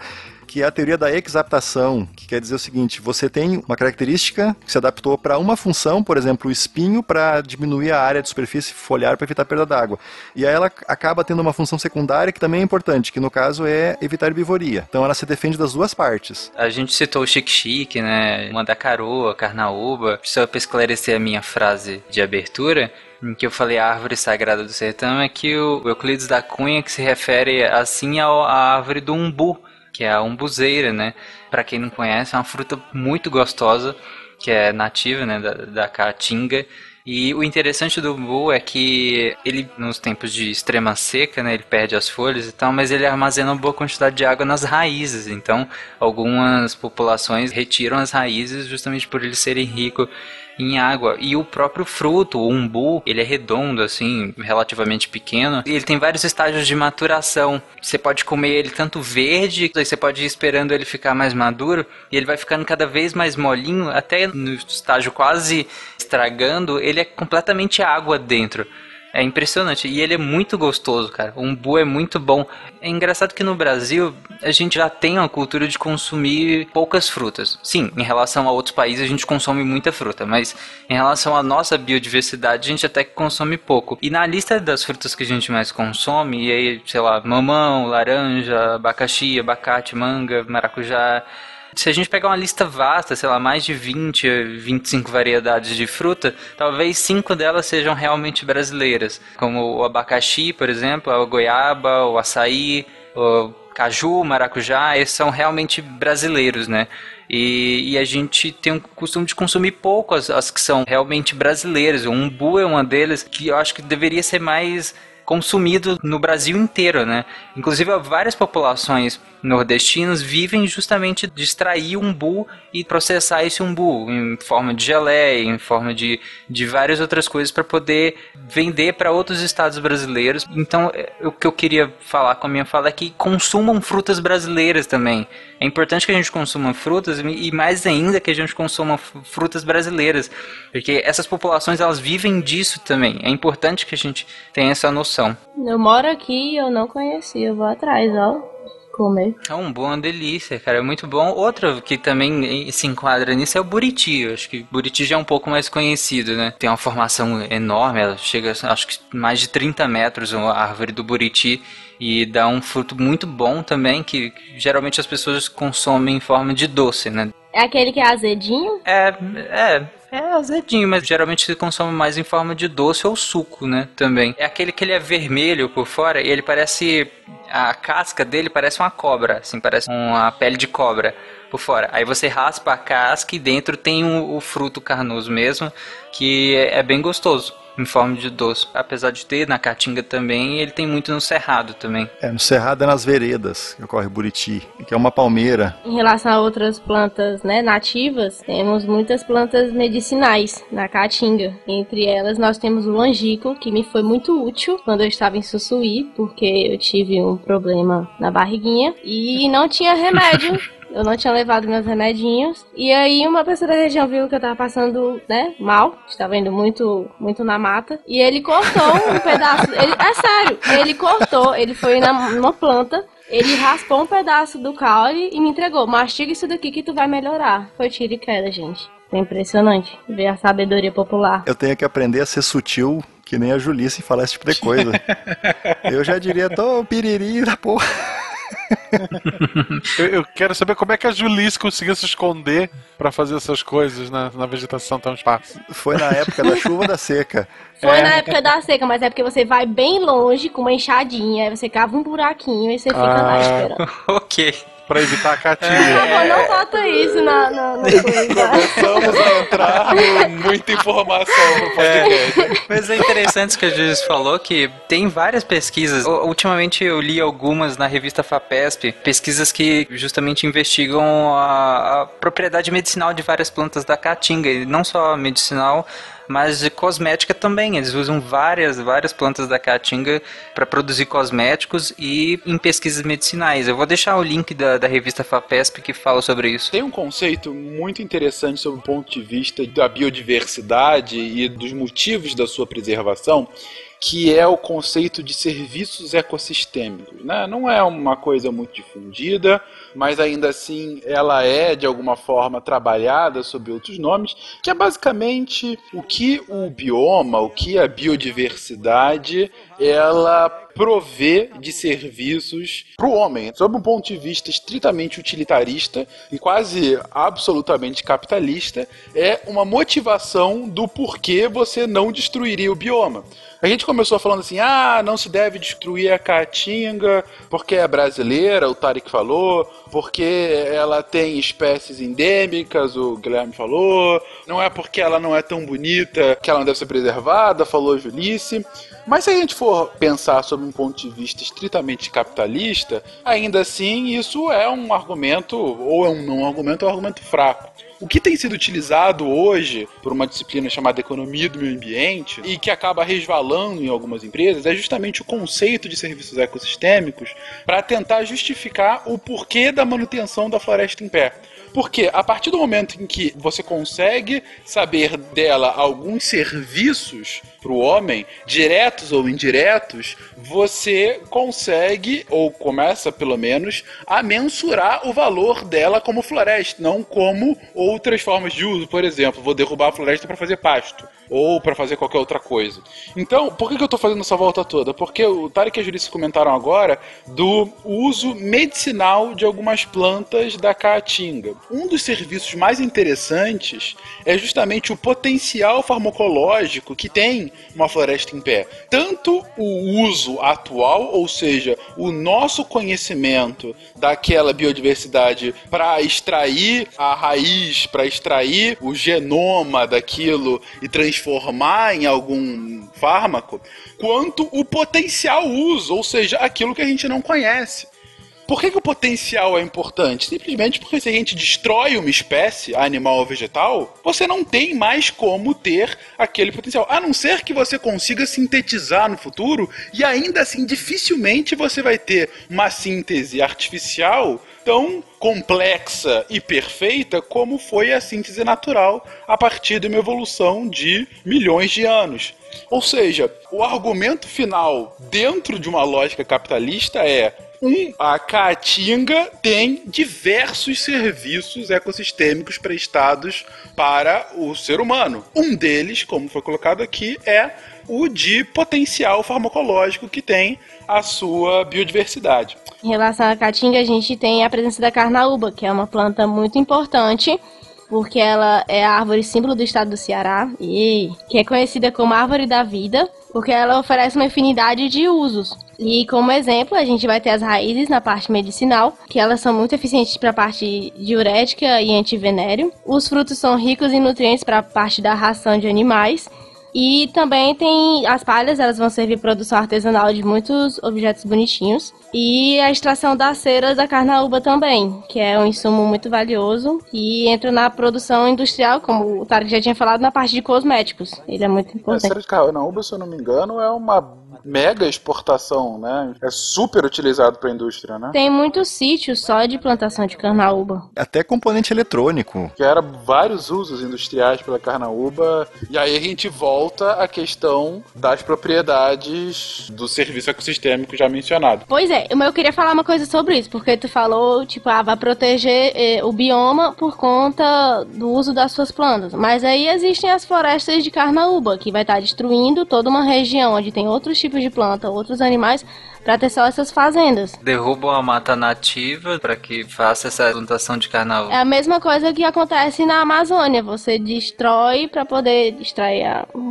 que é a teoria da exaptação, que quer dizer o seguinte: você tem uma característica que se adaptou para uma função, por exemplo, o espinho, para diminuir a área de superfície foliar para evitar perda d'água. E aí ela acaba tendo uma função secundária que também é importante, que no caso é evitar herbivoria. Então ela se defende das duas partes. A gente citou o chique-chique, né? Mandacaroa, carnaúba. Só para esclarecer a minha frase de abertura, em que eu falei a árvore sagrada do sertão, é que o Euclides da Cunha, que se refere assim à árvore do umbu, que é a umbuzeira, né? Para quem não conhece, é uma fruta muito gostosa, que é nativa, né, da, da caatinga. E o interessante do umbu é que ele, nos tempos de extrema seca, né, ele perde as folhas e tal, mas ele armazena uma boa quantidade de água nas raízes. Então, algumas populações retiram as raízes justamente por ele serem rico em água. E o próprio fruto, o umbu, ele é redondo, assim, relativamente pequeno. E ele tem vários estágios de maturação. Você pode comer ele tanto verde, você pode ir esperando ele ficar mais maduro, e ele vai ficando cada vez mais molinho, até no estágio quase estragando, ele é completamente água dentro. É impressionante. E ele é muito gostoso, cara. O umbu é muito bom. É engraçado que no Brasil a gente já tem uma cultura de consumir poucas frutas. Sim, em relação a outros países a gente consome muita fruta, mas em relação à nossa biodiversidade a gente até que consome pouco. E na lista das frutas que a gente mais consome, e aí, sei lá, mamão, laranja, abacaxi, abacate, manga, maracujá, Se a gente pegar uma lista vasta, sei lá, mais de 20, 25 variedades de fruta, talvez cinco delas sejam realmente brasileiras, como o abacaxi, por exemplo, a goiaba, o açaí, o caju, maracujá, esses são realmente brasileiros, né? E, e, a gente tem o costume de consumir pouco as, as que são realmente brasileiras. O umbu é uma deles que eu acho que deveria ser mais consumido no Brasil inteiro, né? Inclusive, várias populações nordestinas vivem justamente de extrair umbu e processar esse umbu em forma de geleia, em forma de, de várias outras coisas para poder vender para outros estados brasileiros. Então, é, o que eu queria falar com a minha fala é que consumam frutas brasileiras também. É importante que a gente consuma frutas e mais ainda que a gente consuma frutas brasileiras, porque essas populações elas vivem disso também. É importante que a gente tenha essa noção. Eu moro aqui e eu não conhecia, eu vou atrás, ó comer. É um bom, uma delícia, cara, é muito bom. Outro que também se enquadra nisso é o buriti. Eu acho que buriti já é um pouco mais conhecido, né? Tem uma formação enorme, ela chega, acho que mais de 30 metros a árvore do buriti e dá um fruto muito bom também, que geralmente as pessoas consomem em forma de doce, né? É aquele que é azedinho? É, é, é azedinho, mas geralmente se consome mais em forma de doce ou suco, né? Também. É aquele que ele é vermelho por fora e ele parece. A casca dele parece uma cobra, assim, parece uma pele de cobra por fora. Aí você raspa a casca e dentro tem o, o fruto carnoso mesmo, que é, é bem gostoso em forma de doce. Apesar de ter na Caatinga também, ele tem muito no Cerrado também. É, no Cerrado é nas veredas que ocorre Buriti, que é uma palmeira. Em relação a outras plantas né, nativas, temos muitas plantas medicinais na Caatinga. Entre elas, nós temos o langico, que me foi muito útil quando eu estava em Sussuí, porque eu tive um problema na barriguinha e não tinha remédio [LAUGHS] eu não tinha levado meus remedinhos. E aí uma pessoa da região viu que eu tava passando, né, mal, estava indo muito, muito na mata. E ele cortou um [LAUGHS] pedaço. Ele, é sério, ele cortou, ele foi na, numa planta. Ele raspou um pedaço do caule e me entregou. Mastiga isso daqui que tu vai melhorar. Foi tiro e queda, gente. É impressionante ver a sabedoria popular. Eu tenho que aprender a ser sutil, que nem a Julice, e falar esse tipo de coisa. [LAUGHS] eu já diria, tô piriri da porra. [LAUGHS] eu, eu, quero saber como é que a Julice conseguiu se esconder para fazer essas coisas na, na vegetação tão esparsa. Foi na época da chuva ou da seca. Foi é. na época da seca, mas é porque você vai bem longe com uma enxadinha, aí você cava um buraquinho e você fica ah. lá esperando. [LAUGHS] ok para evitar a catinha. É. Não falta isso na, na, na [LAUGHS] coisa. Começamos a entrar no muita informação no podcast. É. Mas é interessante que a Juiz falou que tem várias pesquisas. Ultimamente eu li algumas na revista FAPESP, pesquisas que justamente investigam a, a propriedade medicinal de várias plantas da caatinga, e não só medicinal, mas de cosmética também. Eles usam várias, várias plantas da caatinga para produzir cosméticos e em pesquisas medicinais. Eu vou deixar o link da, da revista FAPESP que fala sobre isso. Tem um conceito muito interessante sobre o ponto de vista da biodiversidade e dos motivos da sua preservação que é o conceito de serviços ecossistêmicos. Né? Não é uma coisa muito difundida, mas ainda assim ela é de alguma forma trabalhada sob outros nomes, que é basicamente o que o bioma, o que a biodiversidade ela provê de serviços para o homem, sob um ponto de vista estritamente utilitarista e quase absolutamente capitalista, é uma motivação do porquê você não destruiria o bioma. A gente começou falando assim: ah, não se deve destruir a caatinga porque é brasileira, o Tarek falou, porque ela tem espécies endêmicas, o Guilherme falou, não é porque ela não é tão bonita que ela não deve ser preservada, falou Julice. Mas se a gente for pensar sob um ponto de vista estritamente capitalista, ainda assim isso é um argumento, ou é um não argumento, é um argumento fraco. O que tem sido utilizado hoje por uma disciplina chamada economia do meio ambiente e que acaba resvalando em algumas empresas é justamente o conceito de serviços ecossistêmicos para tentar justificar o porquê da manutenção da floresta em pé. Porque a partir do momento em que você consegue saber dela alguns serviços para o homem, diretos ou indiretos, você consegue, ou começa pelo menos, a mensurar o valor dela como floresta, não como outras formas de uso. Por exemplo, vou derrubar a floresta para fazer pasto ou para fazer qualquer outra coisa. Então, por que, que eu estou fazendo essa volta toda? Porque o Tarek e a Jurice comentaram agora do uso medicinal de algumas plantas da caatinga. Um dos serviços mais interessantes é justamente o potencial farmacológico que tem uma floresta em pé. Tanto o uso atual, ou seja, o nosso conhecimento daquela biodiversidade para extrair a raiz, para extrair o genoma daquilo e transformar em algum fármaco, quanto o potencial uso, ou seja, aquilo que a gente não conhece. Por que, que, o potencial é importante? Simplesmente porque se a gente destrói uma espécie, animal ou vegetal, você não tem mais como ter aquele potencial. A não ser que você consiga sintetizar no futuro, e ainda assim dificilmente você vai ter uma síntese artificial tão complexa e perfeita como foi a síntese natural a partir de uma evolução de milhões de anos. Ou seja, o argumento final dentro de uma lógica capitalista é um, a Caatinga tem diversos serviços ecossistêmicos prestados para o ser humano. Um deles, como foi colocado aqui, é o de potencial farmacológico que tem a sua biodiversidade. Em relação à caatinga, a gente tem a presença da carnaúba, que é uma planta muito importante porque ela é a árvore símbolo do estado do Ceará e que é conhecida como árvore da vida, porque ela oferece uma infinidade de usos. E como exemplo, a gente vai ter as raízes na parte medicinal, que elas são muito eficientes para a parte diurética e antivenério. Os frutos são ricos em nutrientes para a parte da ração de animais e também tem as palhas, elas vão servir produção artesanal de muitos objetos bonitinhos. E a extração das ceras da carnaúba também, que é um insumo muito valioso e entra na produção industrial, como o Tarek já tinha falado, na parte de cosméticos. Ele é muito importante. A cera de carnaúba, se eu não me engano, é uma mega exportação, né? É super utilizado para a indústria, né? Tem muitos sítios só de plantação de carnaúba. Até componente eletrônico. Que era vários usos industriais pela carnaúba. E aí a gente volta à questão das propriedades do serviço ecossistêmico já mencionado. Pois é, mas eu queria falar uma coisa sobre isso, porque tu falou, tipo, ah, vai proteger eh, o bioma por conta do uso das suas plantas. Mas aí existem as florestas de carnaúba, que vai estar destruindo toda uma região onde tem outros tipos de planta, outros animais, para ter só essas fazendas. Derrubam a mata nativa para que faça essa plantação de carnaúba. É a mesma coisa que acontece na Amazônia. Você destrói para poder extrair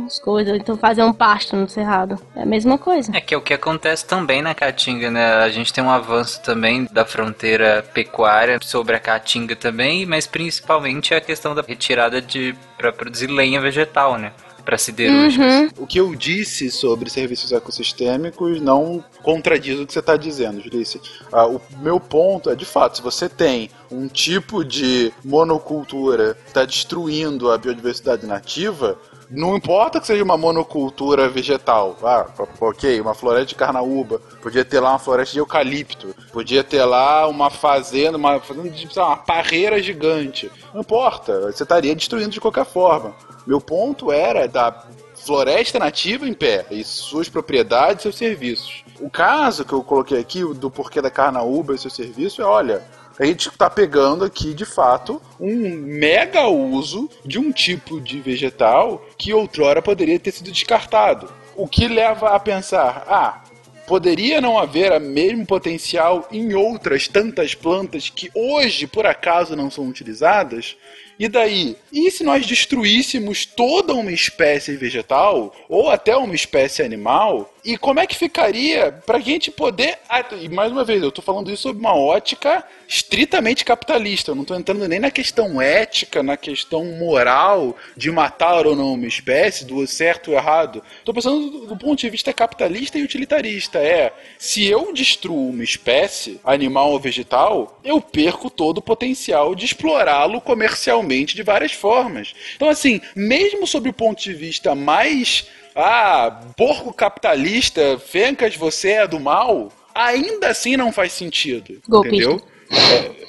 as coisas, então fazer um pasto no cerrado. É a mesma coisa. É que é o que acontece também na Caatinga, né? A gente tem um avanço também da fronteira pecuária sobre a Caatinga também, mas principalmente a questão da retirada de para produzir lenha vegetal, né? Para siderúrgicas. Uhum. O que eu disse sobre serviços ecossistêmicos não contradiz o que você está dizendo, Julice. Ah, o meu ponto é, de fato, se você tem um tipo de monocultura que está destruindo a biodiversidade nativa, não importa que seja uma monocultura vegetal. Ah, ok, uma floresta de carnaúba. Podia ter lá uma floresta de eucalipto. Podia ter lá uma fazenda, uma fazenda de uma parreira gigante. Não importa, você estaria destruindo de qualquer forma. Meu ponto era da floresta nativa em pé e suas propriedades e seus serviços. O caso que eu coloquei aqui, do porquê da carnaúba e seu serviço, é: olha, a gente está pegando aqui, de fato, um mega uso de um tipo de vegetal que outrora poderia ter sido descartado. O que leva a pensar, ah, poderia não haver o mesmo potencial em outras tantas plantas que hoje, por acaso, não são utilizadas? E daí? E se nós destruíssemos toda uma espécie vegetal, ou até uma espécie animal, e como é que ficaria para a gente poder. Ah, e mais uma vez, eu estou falando isso sob uma ótica estritamente capitalista. Eu não estou entrando nem na questão ética, na questão moral de matar ou não uma espécie, do certo ou errado. Estou pensando do, do, ponto de vista capitalista e utilitarista. É, se eu destruo uma espécie, animal ou vegetal, eu perco todo o potencial de explorá-lo comercialmente de várias formas. Então, assim, mesmo sob o ponto de vista mais ah, porco capitalista, Fencas, você é do mal, ainda assim não faz sentido. Golpista. Entendeu? É...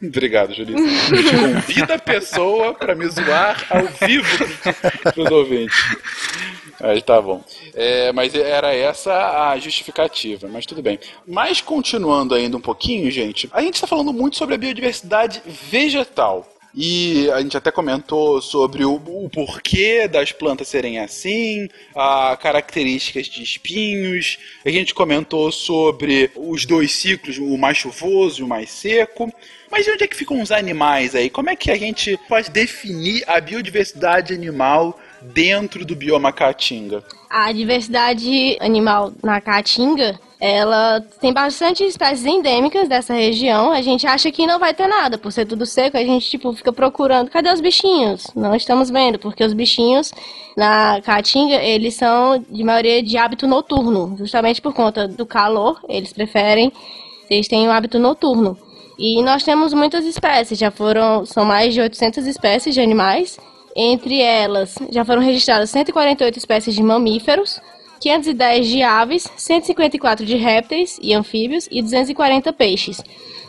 [LAUGHS] Obrigado, Julissa. Convida a pessoa para me zoar ao vivo para os ouvintes. Aí tá bom. É, mas era essa a justificativa, mas tudo bem. Mas continuando ainda um pouquinho, gente, a gente está falando muito sobre a biodiversidade vegetal. E a gente até comentou sobre o, o porquê das plantas serem assim, a características de espinhos. A gente comentou sobre os dois ciclos, o mais chuvoso e o mais seco. Mas onde é que ficam os animais aí? Como é que a gente pode definir a biodiversidade animal dentro do bioma caatinga? A diversidade animal na Caatinga, ela tem bastante espécies endêmicas dessa região. A gente acha que não vai ter nada, por ser tudo seco, a gente tipo fica procurando, cadê os bichinhos? Não estamos vendo, porque os bichinhos na Caatinga, eles são de maioria de hábito noturno, justamente por conta do calor, eles preferem, eles têm um hábito noturno. E nós temos muitas espécies, já foram, são mais de 800 espécies de animais. Entre elas, já foram registradas 148 espécies de mamíferos, 510 de aves, 154 de répteis e anfíbios e 240 peixes.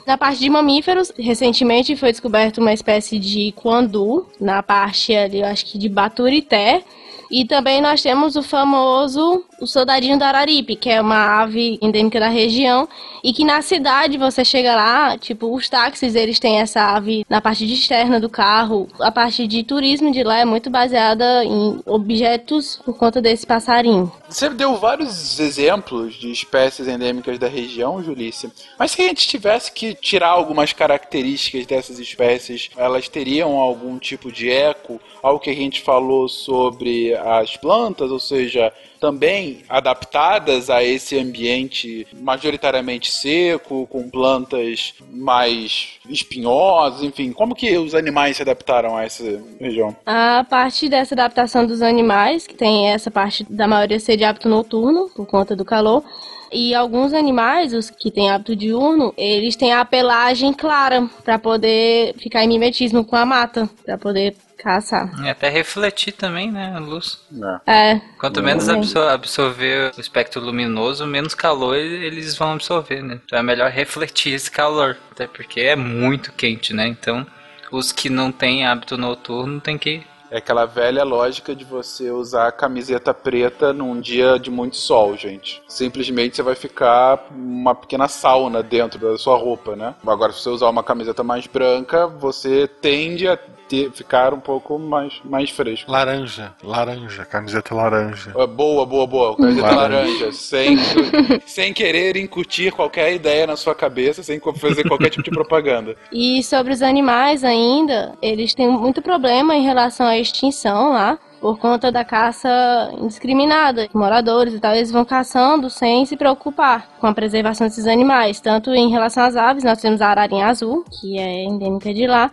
Na parte de mamíferos, recentemente foi descoberta uma espécie de quandu, na parte ali, eu acho que de Baturité, e também nós temos o famoso o soldadinho da Araripe, que é uma ave endêmica da região e que na cidade você chega lá, tipo, os táxis eles têm essa ave na parte de externa do carro. A parte de turismo de lá é muito baseada em objetos por conta desse passarinho. Você deu vários exemplos de espécies endêmicas da região, Julícia. Mas se a gente tivesse que tirar algumas características dessas espécies, elas teriam algum tipo de eco ao que a gente falou sobre as plantas, ou seja, também adaptadas a esse ambiente majoritariamente seco, com plantas mais espinhosas, enfim. Como que os animais se adaptaram a essa região? A parte dessa adaptação dos animais, que tem essa parte da maioria ser de hábito noturno, por conta do calor, e alguns animais, os que têm hábito diurno, eles têm a pelagem clara para poder ficar em mimetismo com a mata, para poder caçar. E até refletir também, né, a luz. É. Quanto menos absor absorver o espectro luminoso, menos calor eles vão absorver, né? Então é melhor refletir esse calor, até porque é muito quente, né? Então os que não têm hábito noturno tem que É aquela velha lógica de você usar a camiseta preta num dia de muito sol, gente. Simplesmente você vai ficar uma pequena sauna dentro da sua roupa, né? Agora, se você usar uma camiseta mais branca, você tende a ter, ficar um pouco mais, mais fresco. Laranja, laranja, camiseta laranja. Ah, Boa, boa, boa. Camiseta Laranja. laranja. Sem, [LAUGHS] sem querer incutir qualquer ideia na sua cabeça, sem fazer qualquer tipo de propaganda. [LAUGHS] E sobre os animais ainda, eles têm muito problema em relação à extinção lá. Por conta da caça indiscriminada, moradores e tal, eles vão caçando sem se preocupar com a preservação desses animais. Tanto em relação às aves, nós temos a ararinha azul, que é endêmica de lá,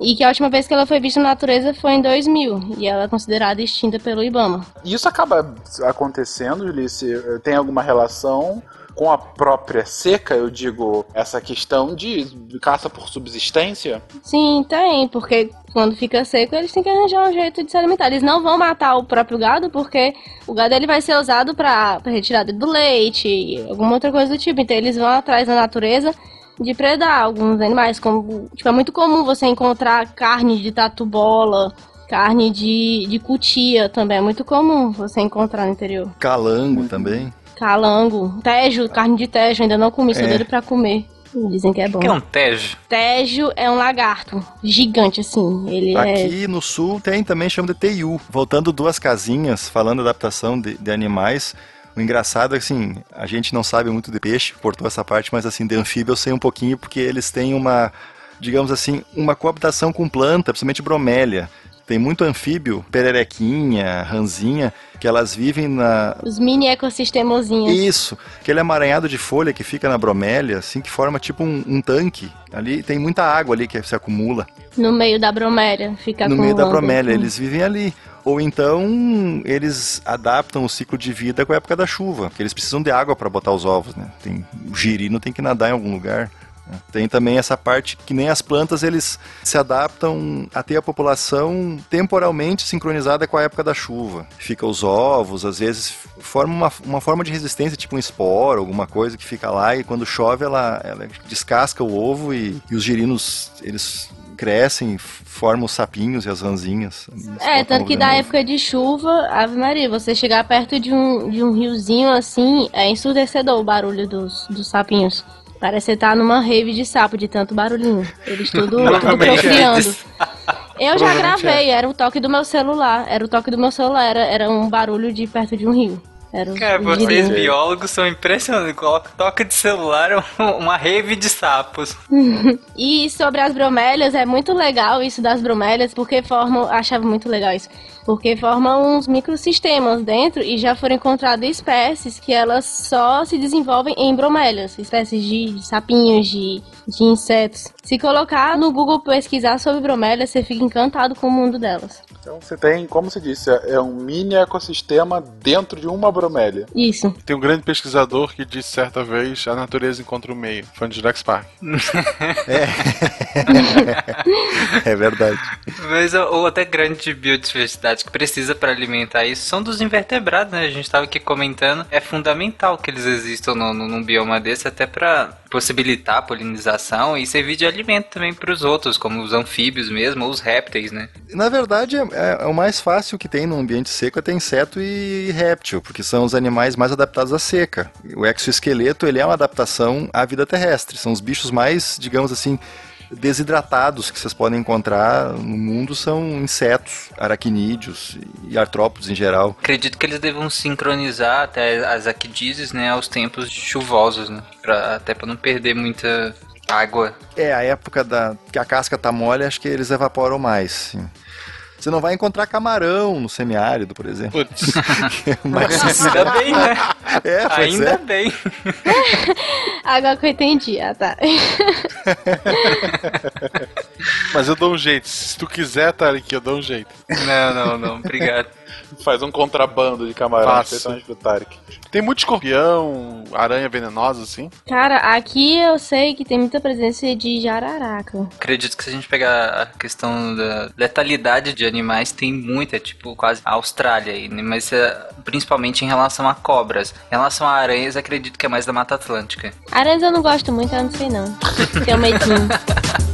e que a última vez que ela foi vista na natureza foi em 2000, e ela é considerada extinta pelo Ibama. E isso acaba acontecendo, Ulisses? Tem alguma relação com a própria seca? Eu digo, essa questão de caça por subsistência? Sim, tem, porque quando fica seco eles têm que arranjar um jeito de se alimentar. Eles não vão matar o próprio gado, porque o gado ele vai ser usado para retirada do leite e alguma outra coisa do tipo. Então eles vão atrás da natureza de predar alguns animais. Como, tipo, é muito comum você encontrar carne de tatu-bola, carne de, de cutia também. É muito comum você encontrar no interior. Calango também. Calango, tejo, carne de tejo, ainda não comi, sou É. doido pra comer. Dizem que é bom. O que é um tejo? Tejo é um lagarto gigante, assim. Ele é. Aqui no sul tem também, chama de TIU. Voltando duas casinhas, falando da adaptação de, de animais. O engraçado é que, assim, a gente não sabe muito de peixe, cortou essa parte, mas, assim, de anfíbio eu sei um pouquinho, porque eles têm uma, digamos assim, uma coabitação com planta, principalmente bromélia. Tem muito anfíbio, pererequinha, ranzinha, que elas vivem na, Os mini ecossistemozinhos. isso, aquele amaranhado de folha que fica na bromélia, assim, que forma tipo um, um tanque. Ali tem muita água ali que se acumula No meio da bromélia. Fica no meio da bromélia. Eles vivem ali. Ou então eles adaptam o ciclo de vida com a época da chuva, porque eles precisam de água para botar os ovos, né? Tem, o girino tem que nadar em algum lugar. Tem também essa parte que nem as plantas eles se adaptam a ter a população temporalmente sincronizada com a época da chuva. Fica os ovos, às vezes forma uma, uma forma de resistência, tipo um esporo, alguma coisa que fica lá e quando chove ela, ela descasca o ovo e, e os girinos eles crescem, formam os sapinhos e as ranzinhas. É, tanto que novo. época de chuva, Ave Maria, você chegar perto de um, de um riozinho assim, é ensurdecedor o barulho dos, dos sapinhos. Parece que você tá numa rave de sapo de tanto barulhinho. Eles tudo, [LAUGHS] tudo é. procriando. Eu já Provavelmente gravei, era o toque do meu celular. Era o toque do meu celular, era, era um barulho de perto de um rio. Era um Cara, um vocês girinho. biólogos são impressionantes. Coloca toca de celular [LAUGHS] uma rave de sapos. [LAUGHS] E sobre as bromélias, é muito legal isso das bromélias, porque formam, achava muito legal isso, porque formam uns microsistemas dentro e já foram encontradas espécies que elas só se desenvolvem em bromélias, espécies de sapinhos, de, de insetos. Se colocar no Google pesquisar sobre bromélias, você fica encantado com o mundo delas. Então você tem, como se disse, é um mini ecossistema dentro de uma bromélia. Isso. Tem um grande pesquisador que disse certa vez a natureza encontra o meio. Fã de Jurassic Park. É [LAUGHS] verdade. Mas a outra grande biodiversidade que precisa para alimentar isso são dos invertebrados, né? A gente estava aqui comentando. É fundamental que eles existam no, no, num bioma desse, até para possibilitar a polinização e servir de alimento também para os outros, como os anfíbios mesmo, ou os répteis, né? Na verdade, é, é o mais fácil que tem no ambiente seco é ter inseto e réptil, porque são os animais mais adaptados à seca. O exoesqueleto, ele é uma adaptação à vida terrestre. São os bichos mais, digamos assim, desidratados que vocês podem encontrar no mundo são insetos, aracnídeos e artrópodes em geral. Acredito que eles devam sincronizar até as aquidizes, né, aos tempos chuvosos, né? Pra, até para não perder muita água. É, a época da que a casca tá mole, acho que eles evaporam mais. sim. Você não vai encontrar camarão no semiárido, por exemplo. Putz, [LAUGHS] Mas, Ainda bem, né? é, pois Ainda é. bem. [LAUGHS] Agora que eu entendi, ah tá. [LAUGHS] mas eu dou um jeito. Se tu quiser, Tarek, eu dou um jeito. Não, não, não. Obrigado. Faz um contrabando de especialmente pro Tarek. Tem muito escorpião, aranha venenosa, assim. Cara, aqui eu sei que tem muita presença de jararaca. Acredito que se a gente pegar a questão da letalidade de animais, tem muita, tipo quase a Austrália aí, né? Mas é, principalmente em relação a cobras. Em relação a aranhas, acredito que é mais da Mata Atlântica. Aranhas eu não gosto muito, eu não sei não. [LAUGHS] Tenho medinho. [LAUGHS]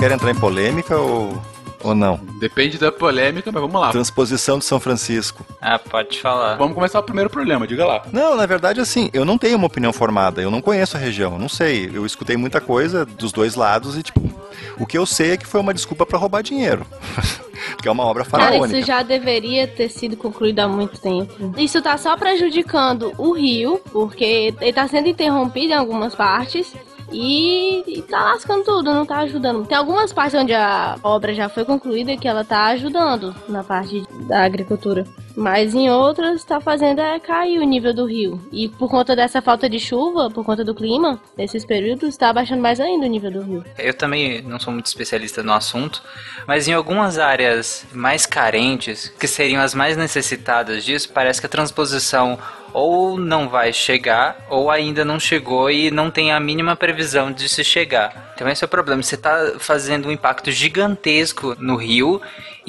querem entrar em polêmica ou, ou não? Depende da polêmica, mas vamos lá. Transposição de São Francisco. Ah, pode falar. Vamos começar o primeiro problema, diga lá. Não, na verdade, assim, eu não tenho uma opinião formada, eu não conheço a região, não sei. Eu escutei muita coisa dos dois lados e, tipo, o que eu sei é que foi uma desculpa pra roubar dinheiro. [LAUGHS] que é uma obra Cara, faraônica. isso já deveria ter sido concluído há muito tempo. Isso tá só prejudicando o rio, porque ele tá sendo interrompido em algumas partes. E, e tá lascando tudo, não tá ajudando. Tem algumas partes onde a obra já foi concluída que ela tá ajudando na parte da agricultura. Mas em outras tá fazendo é cair o nível do rio. E por conta dessa falta de chuva, por conta do clima, nesses períodos, tá abaixando mais ainda o nível do rio. Eu também não sou muito especialista no assunto, mas em algumas áreas mais carentes, que seriam as mais necessitadas disso, parece que a transposição ou não vai chegar, ou ainda não chegou e não tem a mínima previsão de se chegar. Então esse é o problema. Você está fazendo um impacto gigantesco no rio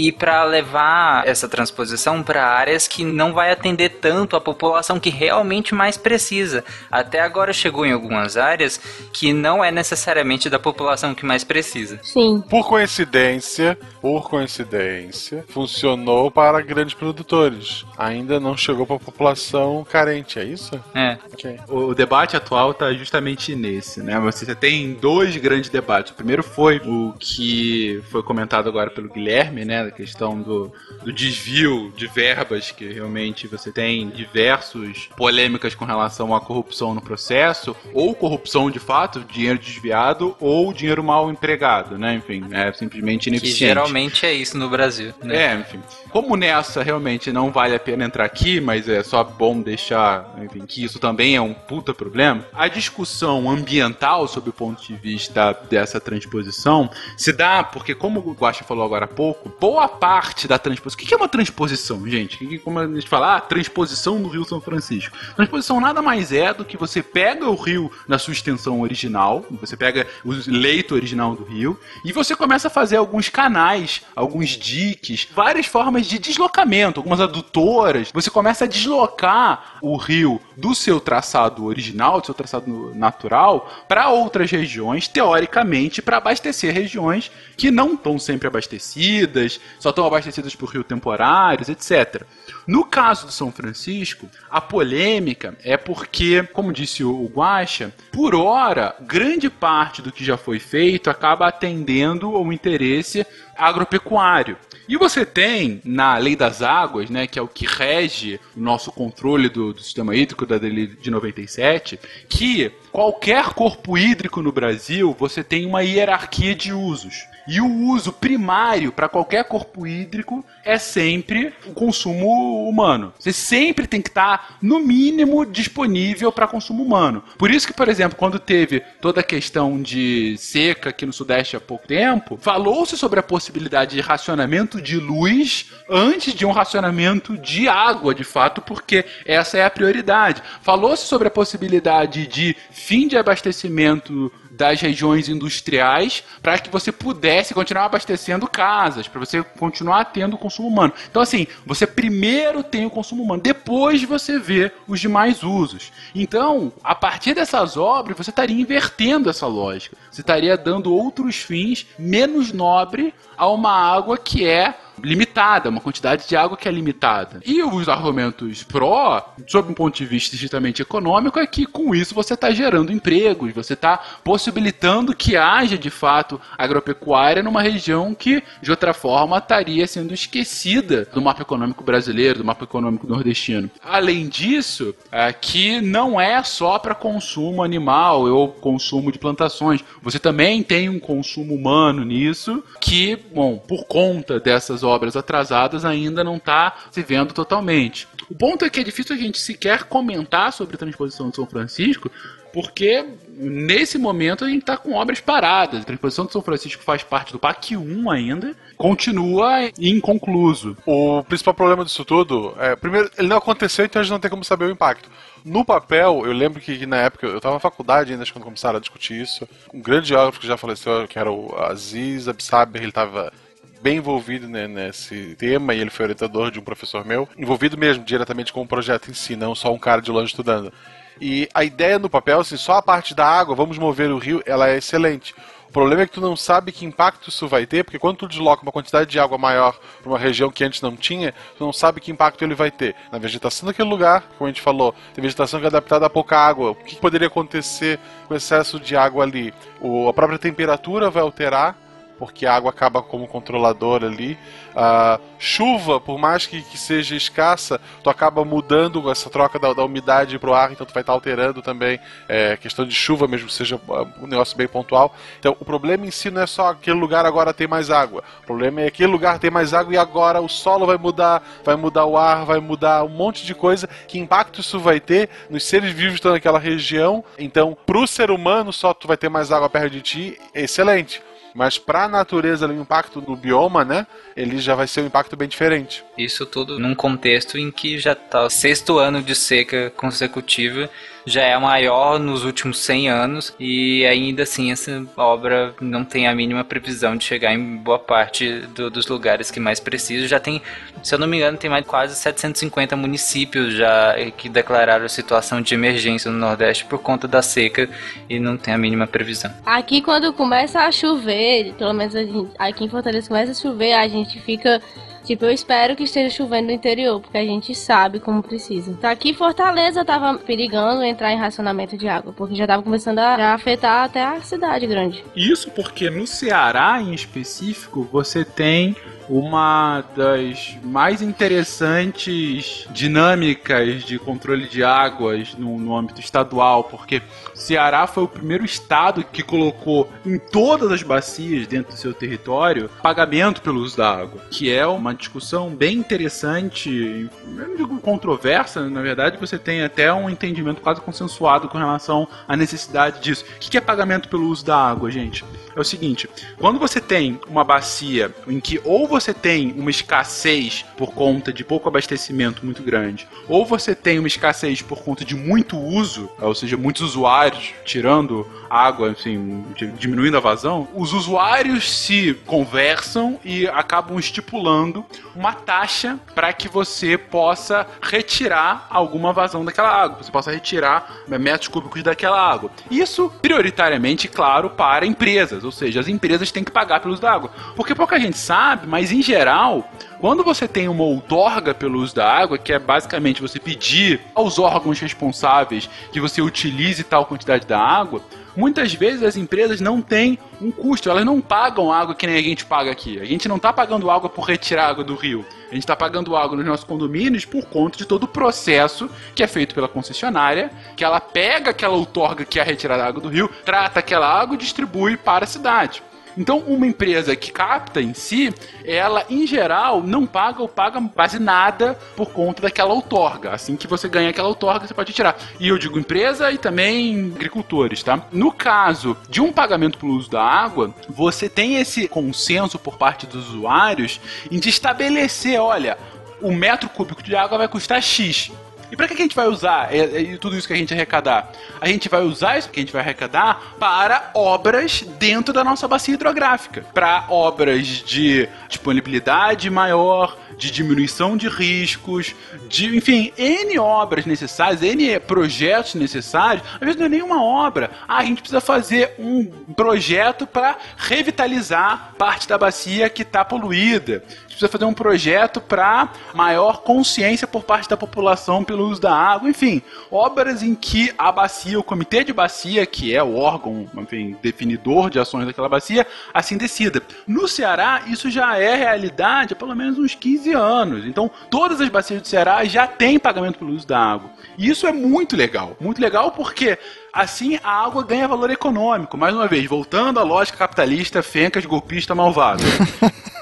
e para levar essa transposição para áreas que não vai atender tanto a população que realmente mais precisa. Até agora chegou em algumas áreas que não é necessariamente da população que mais precisa. Sim. Por coincidência, por coincidência, funcionou para grandes produtores. Ainda não chegou para a população carente, é isso? É. Ok. O debate atual tá justamente nesse, né? Você tem dois grandes debates. O primeiro foi o que foi comentado agora pelo Guilherme, né? Questão do, do desvio de verbas, que realmente você tem diversos polêmicas com relação à corrupção no processo, ou corrupção de fato, dinheiro desviado, ou dinheiro mal empregado, né? Enfim, é simplesmente Que ineficiente. geralmente é isso no Brasil. Né? É, enfim. Como nessa realmente não vale a pena entrar aqui, mas é só bom deixar, enfim, que isso também é um puta problema, a discussão ambiental sob o ponto de vista dessa transposição se dá porque, como o Guaxa falou agora há pouco, boa parte da transposição. O que é uma transposição, gente? Como a gente fala, ah, transposição do Rio São Francisco. Transposição nada mais é do que você pega o rio na sua extensão original, você pega o leito original do rio, e você começa a fazer alguns canais, alguns diques, várias formas de deslocamento, algumas adutoras. Você começa a deslocar o rio do seu traçado original, do seu traçado natural, para outras regiões, teoricamente, para abastecer regiões que não estão sempre abastecidas, só estão abastecidas por rio temporários, etc. No caso do São Francisco, a polêmica é porque, como disse o Guaxa, por hora, grande parte do que já foi feito acaba atendendo ao interesse agropecuário. E você tem na Lei das Águas, né, que é o que rege o nosso controle do, do sistema hídrico da lei de 97, que qualquer corpo hídrico no Brasil você tem uma hierarquia de usos. E o uso primário para qualquer corpo hídrico é sempre o consumo humano. Você sempre tem que estar, tá, no mínimo, disponível para consumo humano. Por isso que, por exemplo, quando teve toda a questão de seca aqui no Sudeste há pouco tempo, falou-se sobre a possibilidade de racionamento de luz antes de um racionamento de água, de fato, porque essa é a prioridade. Falou-se sobre a possibilidade de fim de abastecimento das regiões industriais para que você pudesse continuar abastecendo casas, para você continuar tendo o consumo humano. Então, assim, você primeiro tem o consumo humano, depois você vê os demais usos. Então, a partir dessas obras, você estaria invertendo essa lógica. Você estaria dando outros fins menos nobre a uma água que é limitada, uma quantidade de água que é limitada. E os argumentos pró, sob um ponto de vista estritamente econômico, é que com isso você está gerando empregos, você está possibilitando que haja de fato agropecuária numa região que de outra forma estaria sendo esquecida do mapa econômico brasileiro, do mapa econômico nordestino. Além disso, aqui não é só para consumo animal ou consumo de plantações. Você também tem um consumo humano nisso que, bom, por conta dessas atrasadas ainda não está se vendo totalmente. O ponto é que é difícil a gente sequer comentar sobre a transposição de São Francisco, porque nesse momento a gente está com obras paradas. A transposição de São Francisco faz parte do PAC 1 ainda, continua inconcluso. O principal problema disso tudo é, primeiro, ele não aconteceu, então a gente não tem como saber o impacto. No papel, eu lembro que, que na época, eu estava na faculdade ainda quando começaram a discutir isso. Um grande geógrafo que já faleceu, que era o Aziz Absaber, ele estava bem envolvido né, nesse tema e ele foi orientador de um professor meu, envolvido mesmo diretamente com o projeto em si, não só um cara de longe estudando. E a ideia no papel, assim, só a parte da água, vamos mover o rio, ela é excelente. O problema é que tu não sabe que impacto isso vai ter, porque quando tu desloca uma quantidade de água maior para uma região que antes não tinha, tu não sabe que impacto ele vai ter. Na vegetação daquele lugar, como a gente falou, tem vegetação que é adaptada a pouca água. O que poderia acontecer com o excesso de água ali? O, a própria temperatura vai alterar porque a água acaba como controlador ali. A chuva, por mais que, que, seja escassa, tu acaba mudando essa troca da, da umidade para o ar, então tu vai estar tá alterando também é, questão de chuva, mesmo que seja ah, um negócio bem pontual. Então o problema em si não é só aquele lugar agora tem mais água. O problema é aquele lugar tem mais água e agora o solo vai mudar, vai mudar o ar, vai mudar um monte de coisa. Que impacto isso vai ter nos seres vivos que estão naquela região? Então, para o ser humano, só tu vai ter mais água perto de ti, excelente. Mas para a natureza, o impacto do bioma, né? Ele já vai ser um impacto bem diferente. Isso tudo num contexto em que já está o sexto ano de seca consecutiva já é a maior nos últimos 100 anos e ainda assim essa obra não tem a mínima previsão de chegar em boa parte do, dos lugares que mais precisam. Já tem, se eu não me engano, tem mais quase 750 municípios já que declararam situação de emergência no Nordeste por conta da seca e não tem a mínima previsão. Aqui quando começa a chover, pelo menos aqui em Fortaleza começa a chover, a gente fica Tipo, eu espero que esteja chovendo no interior, porque a gente sabe como precisa. Tá aqui Fortaleza tava perigando entrar em racionamento de água, porque já tava começando a afetar até a cidade grande. Isso porque no Ceará, em específico, você tem uma das mais interessantes dinâmicas de controle de águas no, no âmbito estadual, porque Ceará foi o primeiro estado que colocou em todas as bacias dentro do seu território pagamento pelo uso da água, que é uma discussão bem interessante, eu não digo controversa, na verdade você tem até um entendimento quase consensuado com relação à necessidade disso. O que é pagamento pelo uso da água, gente? É o seguinte, quando você tem uma bacia em que ou você você tem uma escassez por conta de pouco abastecimento muito grande, ou você tem uma escassez por conta de muito uso, ou seja, muitos usuários tirando água, assim, diminuindo a vazão, os usuários se conversam e acabam estipulando uma taxa para que você possa retirar alguma vazão daquela água, você possa retirar metros cúbicos daquela água. Isso prioritariamente, claro, para empresas, ou seja, as empresas têm que pagar pelo uso da água. Porque pouca gente sabe, mas em geral, quando você tem uma outorga pelo uso da água, que é basicamente você pedir aos órgãos responsáveis que você utilize tal quantidade da água, muitas vezes as empresas não têm um custo, elas não pagam água que nem a gente paga aqui. A gente não está pagando água por retirar água do rio. A gente está pagando água nos nossos condomínios por conta de todo o processo que é feito pela concessionária, que ela pega aquela outorga que é a retirada da água do rio, trata aquela água e distribui para a cidade. Então, uma empresa que capta em si, ela em geral não paga ou paga quase nada por conta daquela outorga. Assim que você ganha aquela outorga, você pode tirar. E eu digo empresa e também agricultores, tá? No caso de um pagamento pelo uso da água, você tem esse consenso por parte dos usuários em de estabelecer, olha, o metro cúbico de água vai custar X. E para que a gente vai usar é, é, tudo isso que a gente arrecadar? A gente vai usar isso que a gente vai arrecadar para obras dentro da nossa bacia hidrográfica. Para obras de disponibilidade maior, de diminuição de riscos, de, enfim, N obras necessárias, N projetos necessários. Às vezes não é nenhuma obra. Ah, a gente precisa fazer um projeto para revitalizar parte da bacia que está poluída precisa fazer um projeto para maior consciência por parte da população pelo uso da água, enfim, obras em que a bacia, o comitê de bacia, que é o órgão, enfim, definidor de ações daquela bacia, assim decida. No Ceará, isso já é realidade há pelo menos uns 15 anos. Então, todas as bacias do Ceará já têm pagamento pelo uso da água. E isso é muito legal. Muito legal porque assim a água ganha valor econômico. Mais uma vez, voltando à lógica capitalista, fencas, golpista, malvado. [LAUGHS]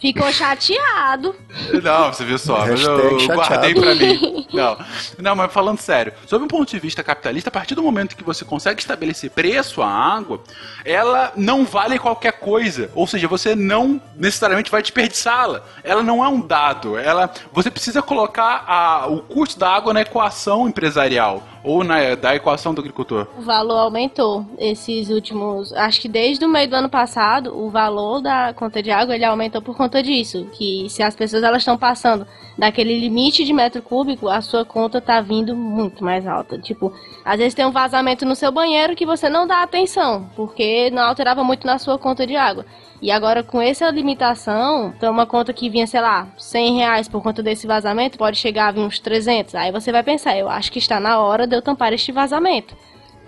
Ficou chateado. Não, você viu só, mas eu, guardei pra mim. Não. Não, mas falando sério, sob um ponto de vista capitalista, a partir do momento que você consegue estabelecer preço à água, ela não vale qualquer coisa. Ou seja, você não necessariamente vai desperdiçá-la. Ela não é um dado. Ela, você precisa colocar a, o custo da água na equação empresarial ou na, da equação do agricultor? O valor aumentou esses últimos. Acho que desde o meio do ano passado, o valor da conta de água ele aumentou por conta disso. Que se as pessoas elas estão passando daquele limite de metro cúbico, a sua conta tá vindo muito mais alta. Tipo, às vezes tem um vazamento no seu banheiro que você não dá atenção, porque não alterava muito na sua conta de água. E agora, com essa limitação, então uma conta que vinha, sei lá, 100 reais por conta desse vazamento, pode chegar a vir uns 300. Aí você vai pensar, eu acho que está na hora de eu tampar este vazamento.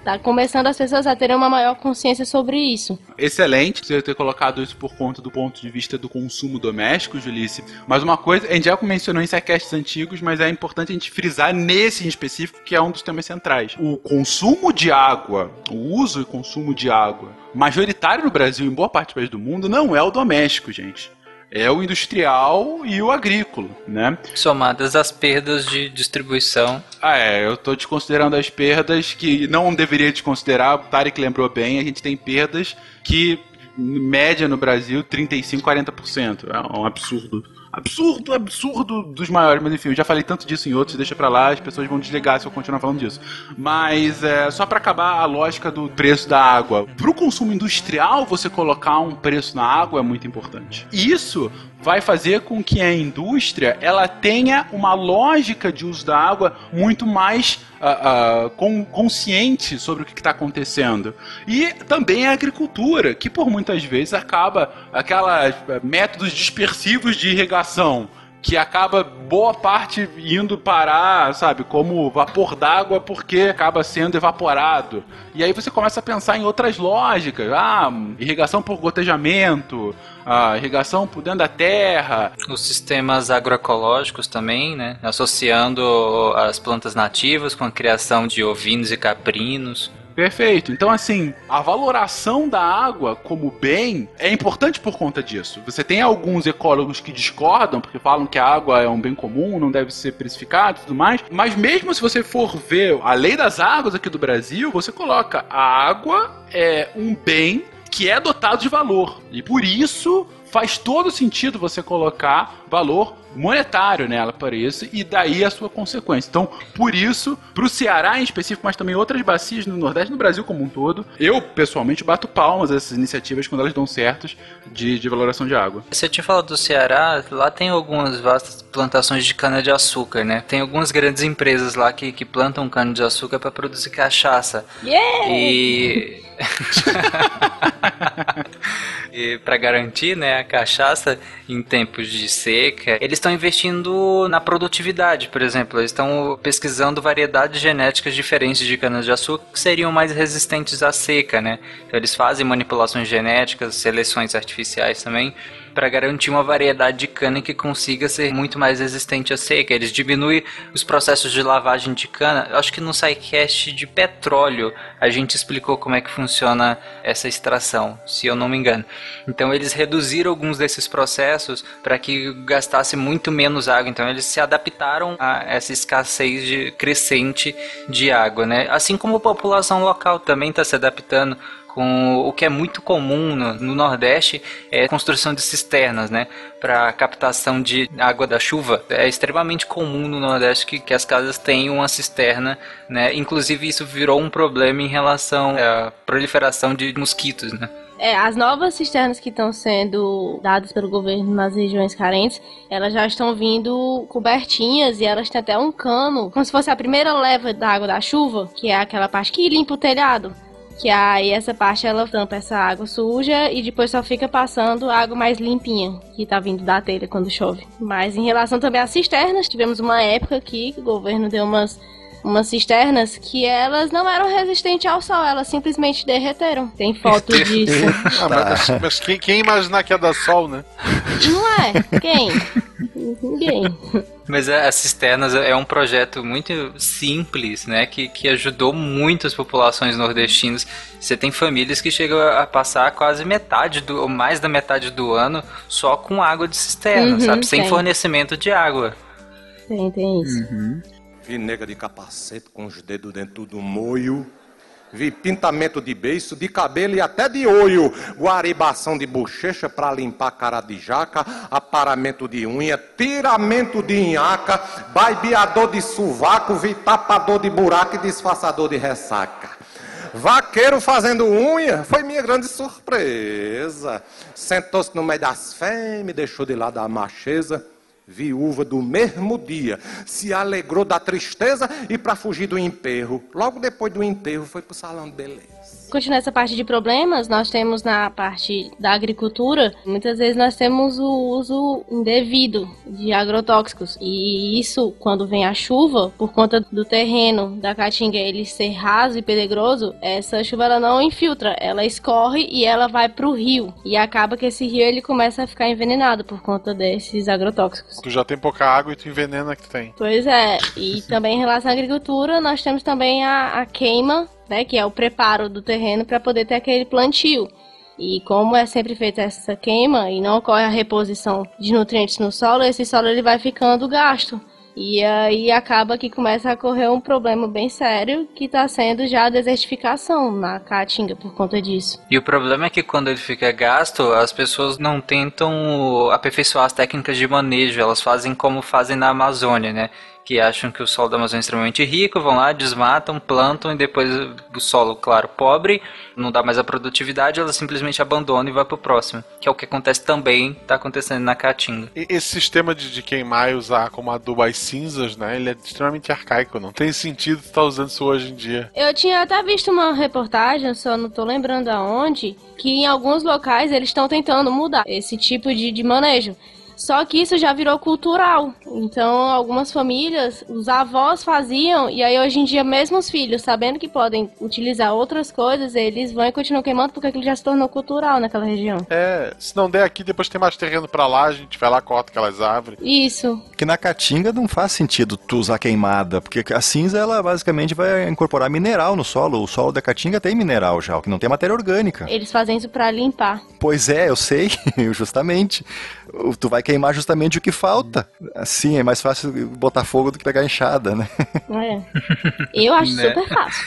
Tá começando as pessoas a terem uma maior consciência sobre isso. Excelente você ter colocado isso por conta do ponto de vista do consumo doméstico, Julice. Mas uma coisa, a gente já mencionou em sequests antigos, mas é importante a gente frisar nesse em específico, que é um dos temas centrais. O consumo de água, o uso e consumo de água majoritário no Brasil e em boa parte do país do mundo não é o doméstico, gente é o industrial e o agrícola, né? Somadas as perdas de distribuição. Ah, é, eu tô desconsiderando as perdas que não deveria desconsiderar, o Tarek lembrou bem, a gente tem perdas que, média no Brasil, 35, 40%. É um absurdo absurdo, absurdo dos maiores. Mas enfim, eu já falei tanto disso em outros, deixa pra lá, as pessoas vão desligar se eu continuar falando disso. Mas é, só para acabar a lógica do preço da água. Pro consumo industrial, você colocar um preço na água é muito importante. Isso vai fazer com que a indústria ela tenha uma lógica de uso da água muito mais uh, uh, com, consciente sobre o que está acontecendo. E também a agricultura, que por muitas vezes acaba aquelas uh, métodos dispersivos de irrigação que acaba boa parte indo parar, sabe, como vapor d'água porque acaba sendo evaporado. E aí você começa a pensar em outras lógicas. Ah, irrigação por gotejamento, ah, irrigação por dentro da terra. Os sistemas agroecológicos também, né? Associando as plantas nativas com a criação de ovinos e caprinos. Perfeito. Então, assim, a valoração da água como bem é importante por conta disso. Você tem alguns ecólogos que discordam, porque falam que a água é um bem comum, não deve ser precificado e tudo mais. Mas mesmo se você for ver a lei das águas aqui do Brasil, você coloca a água é um bem que é dotado de valor. E por isso faz todo sentido você colocar valor monetário nela para isso e daí a sua consequência. Então, por isso, para o Ceará em específico, mas também outras bacias no Nordeste, no Brasil como um todo, eu pessoalmente bato palmas a essas iniciativas quando elas dão certos de, de valoração de água. Você tinha falado do Ceará, lá tem algumas vastas plantações de cana-de-açúcar, né? Tem algumas grandes empresas lá que, que plantam cana-de-açúcar para produzir cachaça. Yeah! E. [LAUGHS] e para garantir né, a cachaça em tempos de seca, eles estão investindo na produtividade, por exemplo. Eles estão pesquisando variedades genéticas diferentes de cana-de-açúcar que seriam mais resistentes à seca, né? Então eles fazem manipulações genéticas, seleções artificiais também, para garantir uma variedade de cana que consiga ser muito mais resistente à seca. Eles diminuem os processos de lavagem de cana. Eu acho que no SciCast de petróleo a gente explicou como é que funciona essa extração, se eu não me engano. Então eles reduziram alguns desses processos para que gastasse muito menos água. Então eles se adaptaram a essa escassez de, crescente de água, né? Assim como a população local também está se adaptando com o que é muito comum no, no, Nordeste é a construção de cisternas, né, para captação de água da chuva. É extremamente comum no Nordeste que, que as casas tenham uma cisterna, né. Inclusive isso virou um problema em relação à proliferação de mosquitos, né. É, as novas cisternas que estão sendo dadas pelo governo nas regiões carentes, elas já estão vindo cobertinhas e elas têm até um cano, como se fosse a primeira leva da água da chuva, que é aquela parte que limpa o telhado. Que aí essa parte ela tampa essa água suja e depois só fica passando água mais limpinha que tá vindo da telha quando chove. Mas em relação também às cisternas, tivemos uma época aqui que o governo deu umas umas cisternas que elas não eram resistentes ao sol, elas simplesmente derreteram. Tem foto disso. ah, mas, mas quem, quem, imaginar que ia dar sol, né? Não é? Quem? Ninguém. Mas as cisternas é um projeto muito simples, né? Que, que ajudou muito as populações nordestinas. Você tem famílias que chegam a passar quase metade do, ou mais da metade do ano só com água de cisterna, uhum, sabe? Sem tem. fornecimento de água. Tem, tem isso. Uhum. Vi nega de capacete com os dedos dentro do moio. Vi pintamento de beiço, de cabelo e até de olho. Guaribação de bochecha para limpar a cara de jaca. Aparamento de unha. Tiramento de inhaca. Baibeador de sovaco. Vi tapador de buraco e disfarçador de ressaca. Vaqueiro fazendo unha foi minha grande surpresa. Sentou-se no meio das fêmeas, deixou de lado a macheza viúva do mesmo dia, se alegrou da tristeza e para fugir do enterro, logo depois do enterro foi para o salão de beleza. Continuando essa parte de problemas, nós temos na parte da agricultura, muitas vezes nós temos o uso indevido de agrotóxicos. E isso, quando vem a chuva, por conta do terreno da caatinga ele ser raso e pedregoso, essa chuva ela não infiltra, ela escorre e ela vai para o rio. E acaba que esse rio ele começa a ficar envenenado por conta desses agrotóxicos. Tu já tem pouca água e tu envenena que tu tem. Pois é. E também em relação à agricultura, nós temos também a, a queima né, que é o preparo do terreno para poder ter aquele plantio. E como é sempre feita essa queima e não ocorre a reposição de nutrientes no solo, esse solo ele vai ficando gasto. E aí acaba que começa a ocorrer um problema bem sério que está sendo já a desertificação na Caatinga por conta disso. E o problema é que quando ele fica gasto, as pessoas não tentam aperfeiçoar as técnicas de manejo, elas fazem como fazem na Amazônia, né? Que acham que o solo da Amazônia é extremamente rico, vão lá, desmatam, plantam e depois o solo, claro, pobre, não dá mais a produtividade, ela simplesmente abandona e vai pro próximo. Que é o que acontece também, tá acontecendo na Caatinga. Esse sistema de, de queimar e usar como adubo as cinzas, né, ele é extremamente arcaico, não tem sentido estar tá usando isso hoje em dia. Eu tinha até visto uma reportagem, só não tô lembrando aonde, que em alguns locais eles estão tentando mudar esse tipo de, de manejo. Só que isso já virou cultural. Então, algumas famílias, os avós faziam, e aí hoje em dia, mesmo os filhos, sabendo que podem utilizar outras coisas, eles vão e continuam queimando porque aquilo já se tornou cultural naquela região. É, se não der aqui, depois tem mais terreno para lá, a gente vai lá, corta aquelas árvores. Isso. Que na caatinga não faz sentido tu usar queimada, porque a cinza, ela basicamente vai incorporar mineral no solo. O solo da caatinga tem mineral já, o que não tem matéria orgânica. Eles fazem isso para limpar. Pois é, eu sei, [LAUGHS] justamente. Tu vai queimar justamente o que falta. Assim, é mais fácil botar fogo do que pegar enxada, né? É. Eu acho [LAUGHS] Né? super fácil.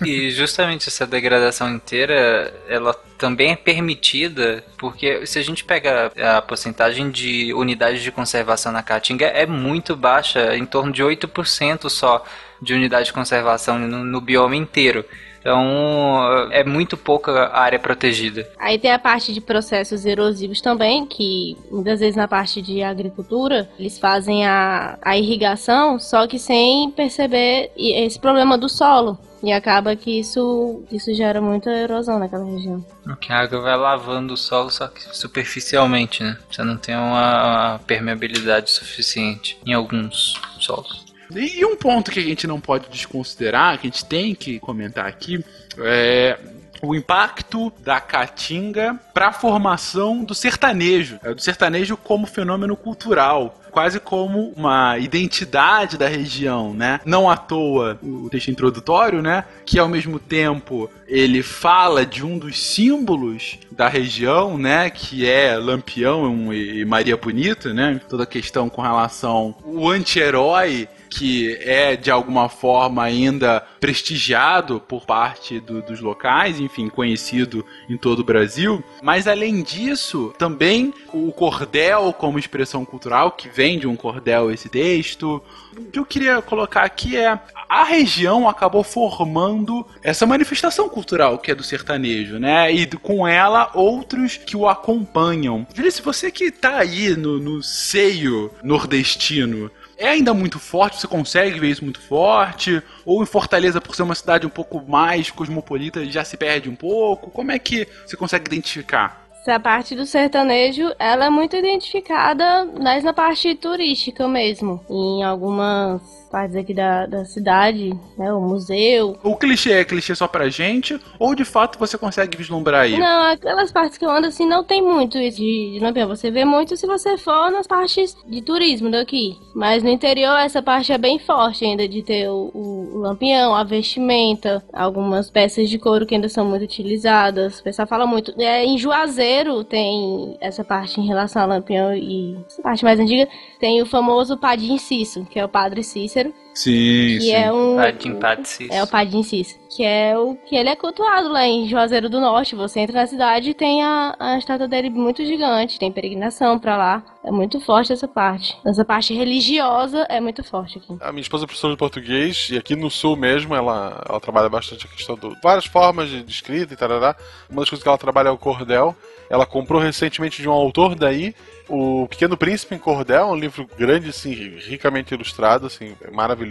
[LAUGHS] E justamente essa degradação inteira, ela também é permitida porque se a gente pega a porcentagem de unidades de conservação na Caatinga é muito baixa, em torno de 8% só de unidade de conservação no, no bioma inteiro. Então é muito pouca área protegida. Aí tem a parte de processos erosivos também, que muitas vezes na parte de agricultura eles fazem a, a irrigação, só que sem perceber esse problema do solo. E acaba que isso, isso gera muita erosão naquela região. Porque a água vai lavando o solo só que superficialmente, né? Você não tem uma, uma permeabilidade suficiente em alguns solos. E um ponto que a gente não pode desconsiderar, que a gente tem que comentar aqui, é o impacto da caatinga para a formação do sertanejo, é, do sertanejo como fenômeno cultural, quase como uma identidade da região, né? Não à toa o texto introdutório, né? Que ao mesmo tempo ele fala de um dos símbolos da região, né? Que é Lampião e Maria Bonita, né? Toda a questão com relação o anti-herói que é de alguma forma ainda prestigiado por parte do- dos locais, enfim, conhecido em todo o Brasil. Mas além disso, também o cordel como expressão cultural, que vem de um cordel esse texto. O que eu queria colocar aqui é a região acabou formando essa manifestação cultural que é do sertanejo, né? E com ela outros que o acompanham. Júlia, se você que tá aí no, no seio nordestino, é ainda muito forte, você consegue ver isso muito forte? Ou em Fortaleza, por ser uma cidade um pouco mais cosmopolita, já se perde um pouco? Como é que você consegue identificar? Essa parte do sertanejo, ela é muito identificada mais na parte turística mesmo. Em algumas partes aqui da, da cidade, né? O museu. O clichê é clichê só pra gente? Ou de fato você consegue vislumbrar isso? Não, aquelas partes que eu ando assim não tem muito isso de, de lampião. Você vê muito se você for nas partes de turismo daqui. Mas no interior essa parte é bem forte ainda de ter o, o- o lampião, a vestimenta, algumas peças de couro que ainda são muito utilizadas. O pessoal fala muito. É, em Juazeiro tem essa parte em relação ao lampião e essa parte mais antiga. Tem o famoso Padim Cício, que é o Padre Cícero. Twitter Sim, que é um Padim Padim é o Padim Cício, que é o que ele é cultuado lá em Juazeiro do Norte. Você entra na cidade e tem a, a estátua dele muito gigante, tem peregrinação pra lá. É muito forte essa parte. Essa parte religiosa é muito forte aqui. A minha esposa é professora de português e aqui no sul mesmo ela, ela trabalha bastante a questão de várias formas de, de escrita e tarará. Uma das coisas que ela trabalha é o cordel. Ela comprou recentemente de um autor daí o Pequeno Príncipe em Cordel, um livro grande, assim, ricamente ilustrado, assim, maravilhoso.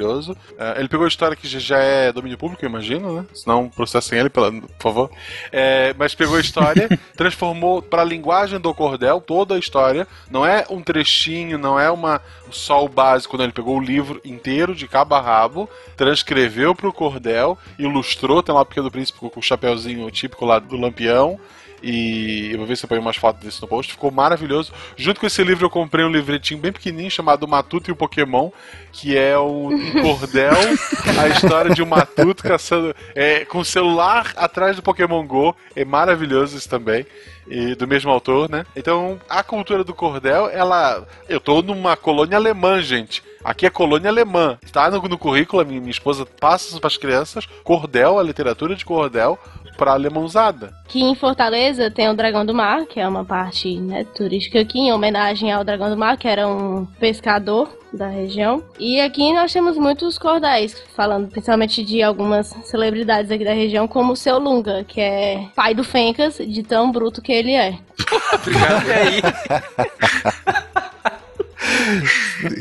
Eh, ele pegou a história que já- é domínio público, eu imagino, né? Senão processem ele, pela, por favor. Eh, mas pegou a história, [LAUGHS] transformou para a linguagem do cordel toda a história. Não é um trechinho, não é uma só o básico, não. Ele pegou o livro inteiro, de cabo a rabo, transcreveu para o cordel, ilustrou, tem lá o Pequeno Príncipe com o chapéuzinho típico lá do Lampião. E eu vou ver se eu ponho umas fotos desse no post. Ficou maravilhoso. Junto com esse livro, eu comprei um livretinho bem pequenininho chamado Matuto e o Pokémon, que é o um cordel, [LAUGHS] a história de um Matuto caçando. É, com o celular atrás do Pokémon Go. É maravilhoso isso também. E do mesmo autor, né? Então, a cultura do cordel, ela. Eu tô numa colônia alemã, gente. Aqui é colônia alemã. Está no, no currículo, minha, minha esposa passa para as crianças cordel, a literatura de cordel, para alemãozada. Aqui em Fortaleza tem o Dragão do Mar, que é uma parte né, turística aqui, em homenagem ao Dragão do Mar, que era um pescador da região. E aqui nós temos muitos cordéis, falando principalmente de algumas celebridades aqui da região, como o Seu Lunga, que é pai do Fencas, de tão bruto que ele é. [LAUGHS] Obrigado. aí. [LAUGHS]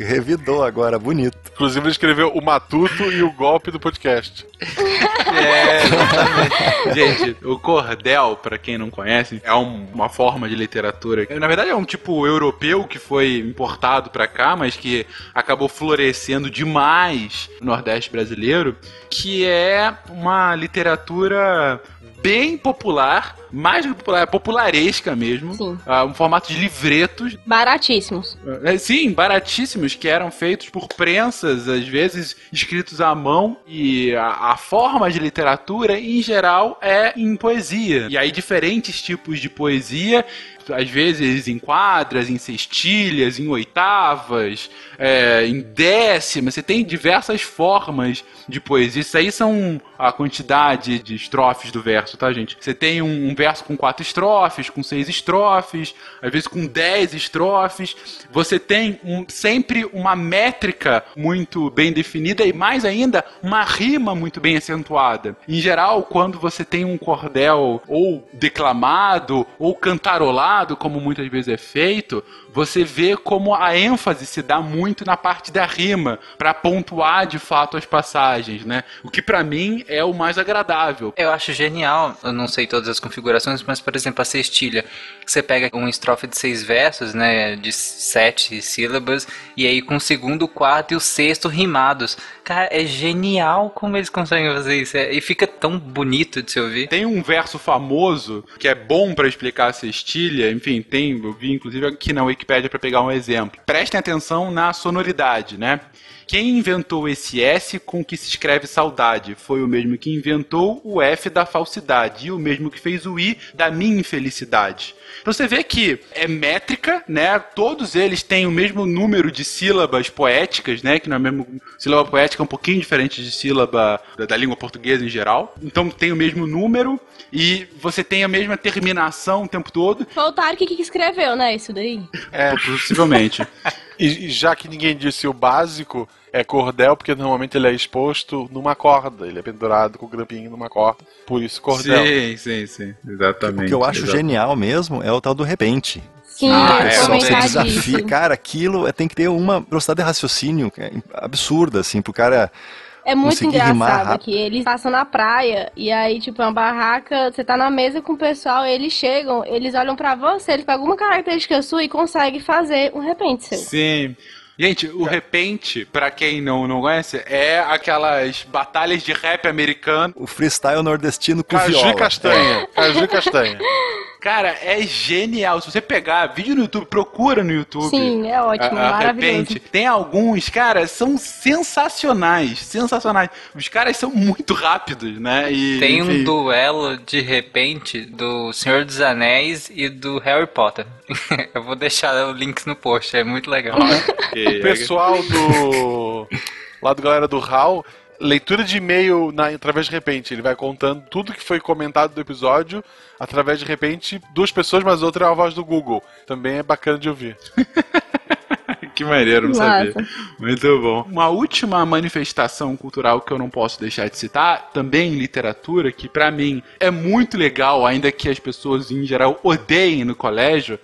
Revidou agora, bonito. Inclusive, ele escreveu o Matuto e o golpe do podcast. É, exatamente. Gente, o cordel, pra quem não conhece, é um- uma forma de literatura. Na verdade, é um tipo europeu que foi importado pra cá, mas que acabou florescendo demais no Nordeste brasileiro, que é uma literatura bem popular mais do que popular, é popularesca mesmo. Sim. Ah, um formato de livretos. Baratíssimos. É, sim, baratíssimos, que eram feitos por prensas, às vezes escritos à mão. E a, a forma de literatura, em geral, é em poesia. E aí, diferentes tipos de poesia às vezes em quadras, em cestilhas, em oitavas, é, em décimas. Você tem diversas formas de poesia. Isso aí são a quantidade de estrofes do verso, tá, gente? Você tem um, um verso com quatro estrofes, com seis estrofes, às vezes com dez estrofes. Você tem um, sempre uma métrica muito bem definida e, mais ainda, uma rima muito bem acentuada. Em geral, quando você tem um cordel ou declamado ou cantarolado, como muitas vezes é feito, você vê como a ênfase se dá muito na parte da rima, para pontuar de fato as passagens, né? O que para mim é o mais agradável. Eu acho genial, eu não sei todas as configurações, mas por exemplo a cestilha, você pega uma estrofe de seis versos, né, de sete sílabas, e aí com o segundo, o quarto e o sexto rimados. Cara, é genial como eles conseguem fazer isso, é, e fica tão bonito de se ouvir. Tem um verso famoso que é bom para explicar a cestilha, enfim, tem, eu vi inclusive aqui na Wikipédia para pegar um exemplo. Prestem atenção na sonoridade, né? Quem inventou esse S com que se escreve saudade foi o mesmo que inventou o F da falsidade e o mesmo que fez o I da minha infelicidade. Então você vê que é métrica, né? Todos eles têm o mesmo número de sílabas poéticas, né? Que não é mesmo sílaba poética é um pouquinho diferente de sílaba da, da língua portuguesa em geral. Então tem o mesmo número e você tem a mesma terminação o tempo todo. Foi o Tarek que escreveu, né? Isso daí. É, possivelmente. [LAUGHS] E já que ninguém disse o básico, é cordel, porque normalmente ele é exposto numa corda. Ele é pendurado com o grampinho numa corda. Por isso cordel. Sim, sim, sim. Exatamente. O que eu acho Exatamente. genial mesmo é o tal do repente. Sim, Ah, é, Só você desafia, cara, aquilo é- tem que ter uma velocidade de raciocínio é absurda, assim, pro cara. É muito engraçado que eles passam na praia e aí, tipo, é uma barraca, você tá na mesa com o pessoal, eles chegam, eles olham pra você, eles pegam alguma característica sua e conseguem fazer um repente seu. Sim. Gente, o repente, pra quem não, não conhece, é aquelas batalhas de rap americano. O freestyle nordestino com Caju viola. e castanha. Caju e castanha. [LAUGHS] Cara, é genial. Se você pegar vídeo no YouTube, procura no YouTube. Sim, é ótimo, a- a maravilhoso. repente. Tem alguns, cara, são sensacionais. Sensacionais. Os caras são muito rápidos, né? E, Tem um enfim. duelo de repente do Senhor dos Anéis e do Harry Potter. [LAUGHS] Eu vou deixar o link no post, é muito legal. [LAUGHS] O pessoal do. Lá do galera do HAL, leitura de e-mail na, através de repente. Ele vai contando tudo que foi comentado do episódio através de repente, duas pessoas, mas outra é a voz do Google. Também é bacana de ouvir. [LAUGHS] Que maneiro, não sabia. Muito bom. Uma última manifestação cultural que eu não posso deixar de citar, também em literatura, que pra mim é muito legal, ainda que as pessoas em geral odeiem no colégio,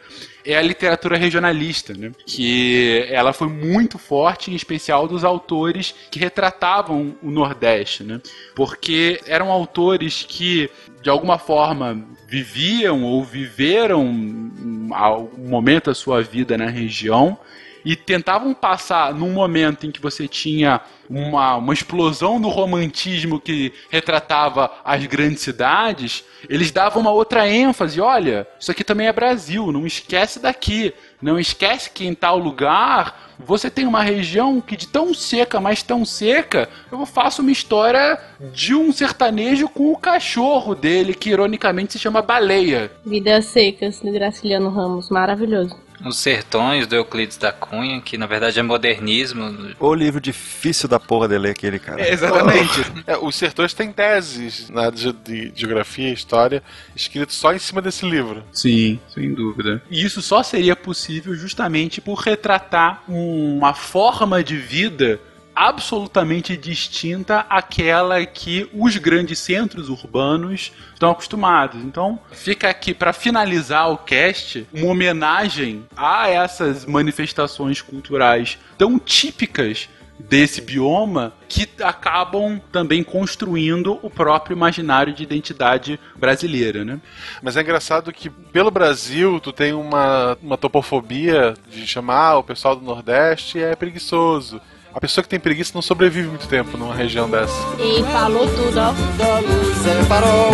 é a literatura regionalista, né? Que ela foi muito forte, em especial dos autores que retratavam o Nordeste, né? Porque eram autores que, de alguma forma, viviam ou viveram um, algum momento da sua vida na região e tentavam passar num momento em que você tinha uma, uma explosão do romantismo que retratava as grandes cidades, eles davam uma outra ênfase. Olha, isso aqui também é Brasil, não esquece daqui. Não esquece que em tal lugar você tem uma região que de tão seca, mas tão seca, eu faço uma história de um sertanejo com o cachorro dele, que ironicamente se chama Baleia. Vidas secas do Graciliano Ramos, maravilhoso. Os Sertões do Euclides da Cunha, que na verdade é modernismo. O livro difícil da porra de ler aquele cara. exatamente. É, os sertões têm teses na de, de geografia e história escritos só em cima desse livro. Sim, sem dúvida. E isso só seria possível justamente por retratar uma forma de vida absolutamente distinta àquela que os grandes centros urbanos estão acostumados. Então, fica aqui para finalizar o cast uma homenagem a essas manifestações culturais tão típicas desse bioma que acabam também construindo o próprio imaginário de identidade brasileira, né? Mas é engraçado que pelo Brasil tu tem uma, uma topofobia de chamar o pessoal do Nordeste é preguiçoso. A pessoa que tem preguiça não sobrevive muito tempo numa região dessa. E falou tudo, ó. Da luz separou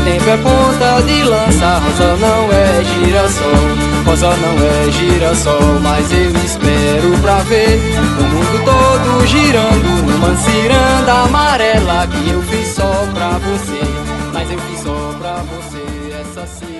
o tempo é ponta de lança, rosa não é girassol. Rosa não é girassol, mas eu espero pra ver o mundo todo girando numa ciranda amarela que eu fiz só pra você. Mas eu fiz só pra você essa ciranda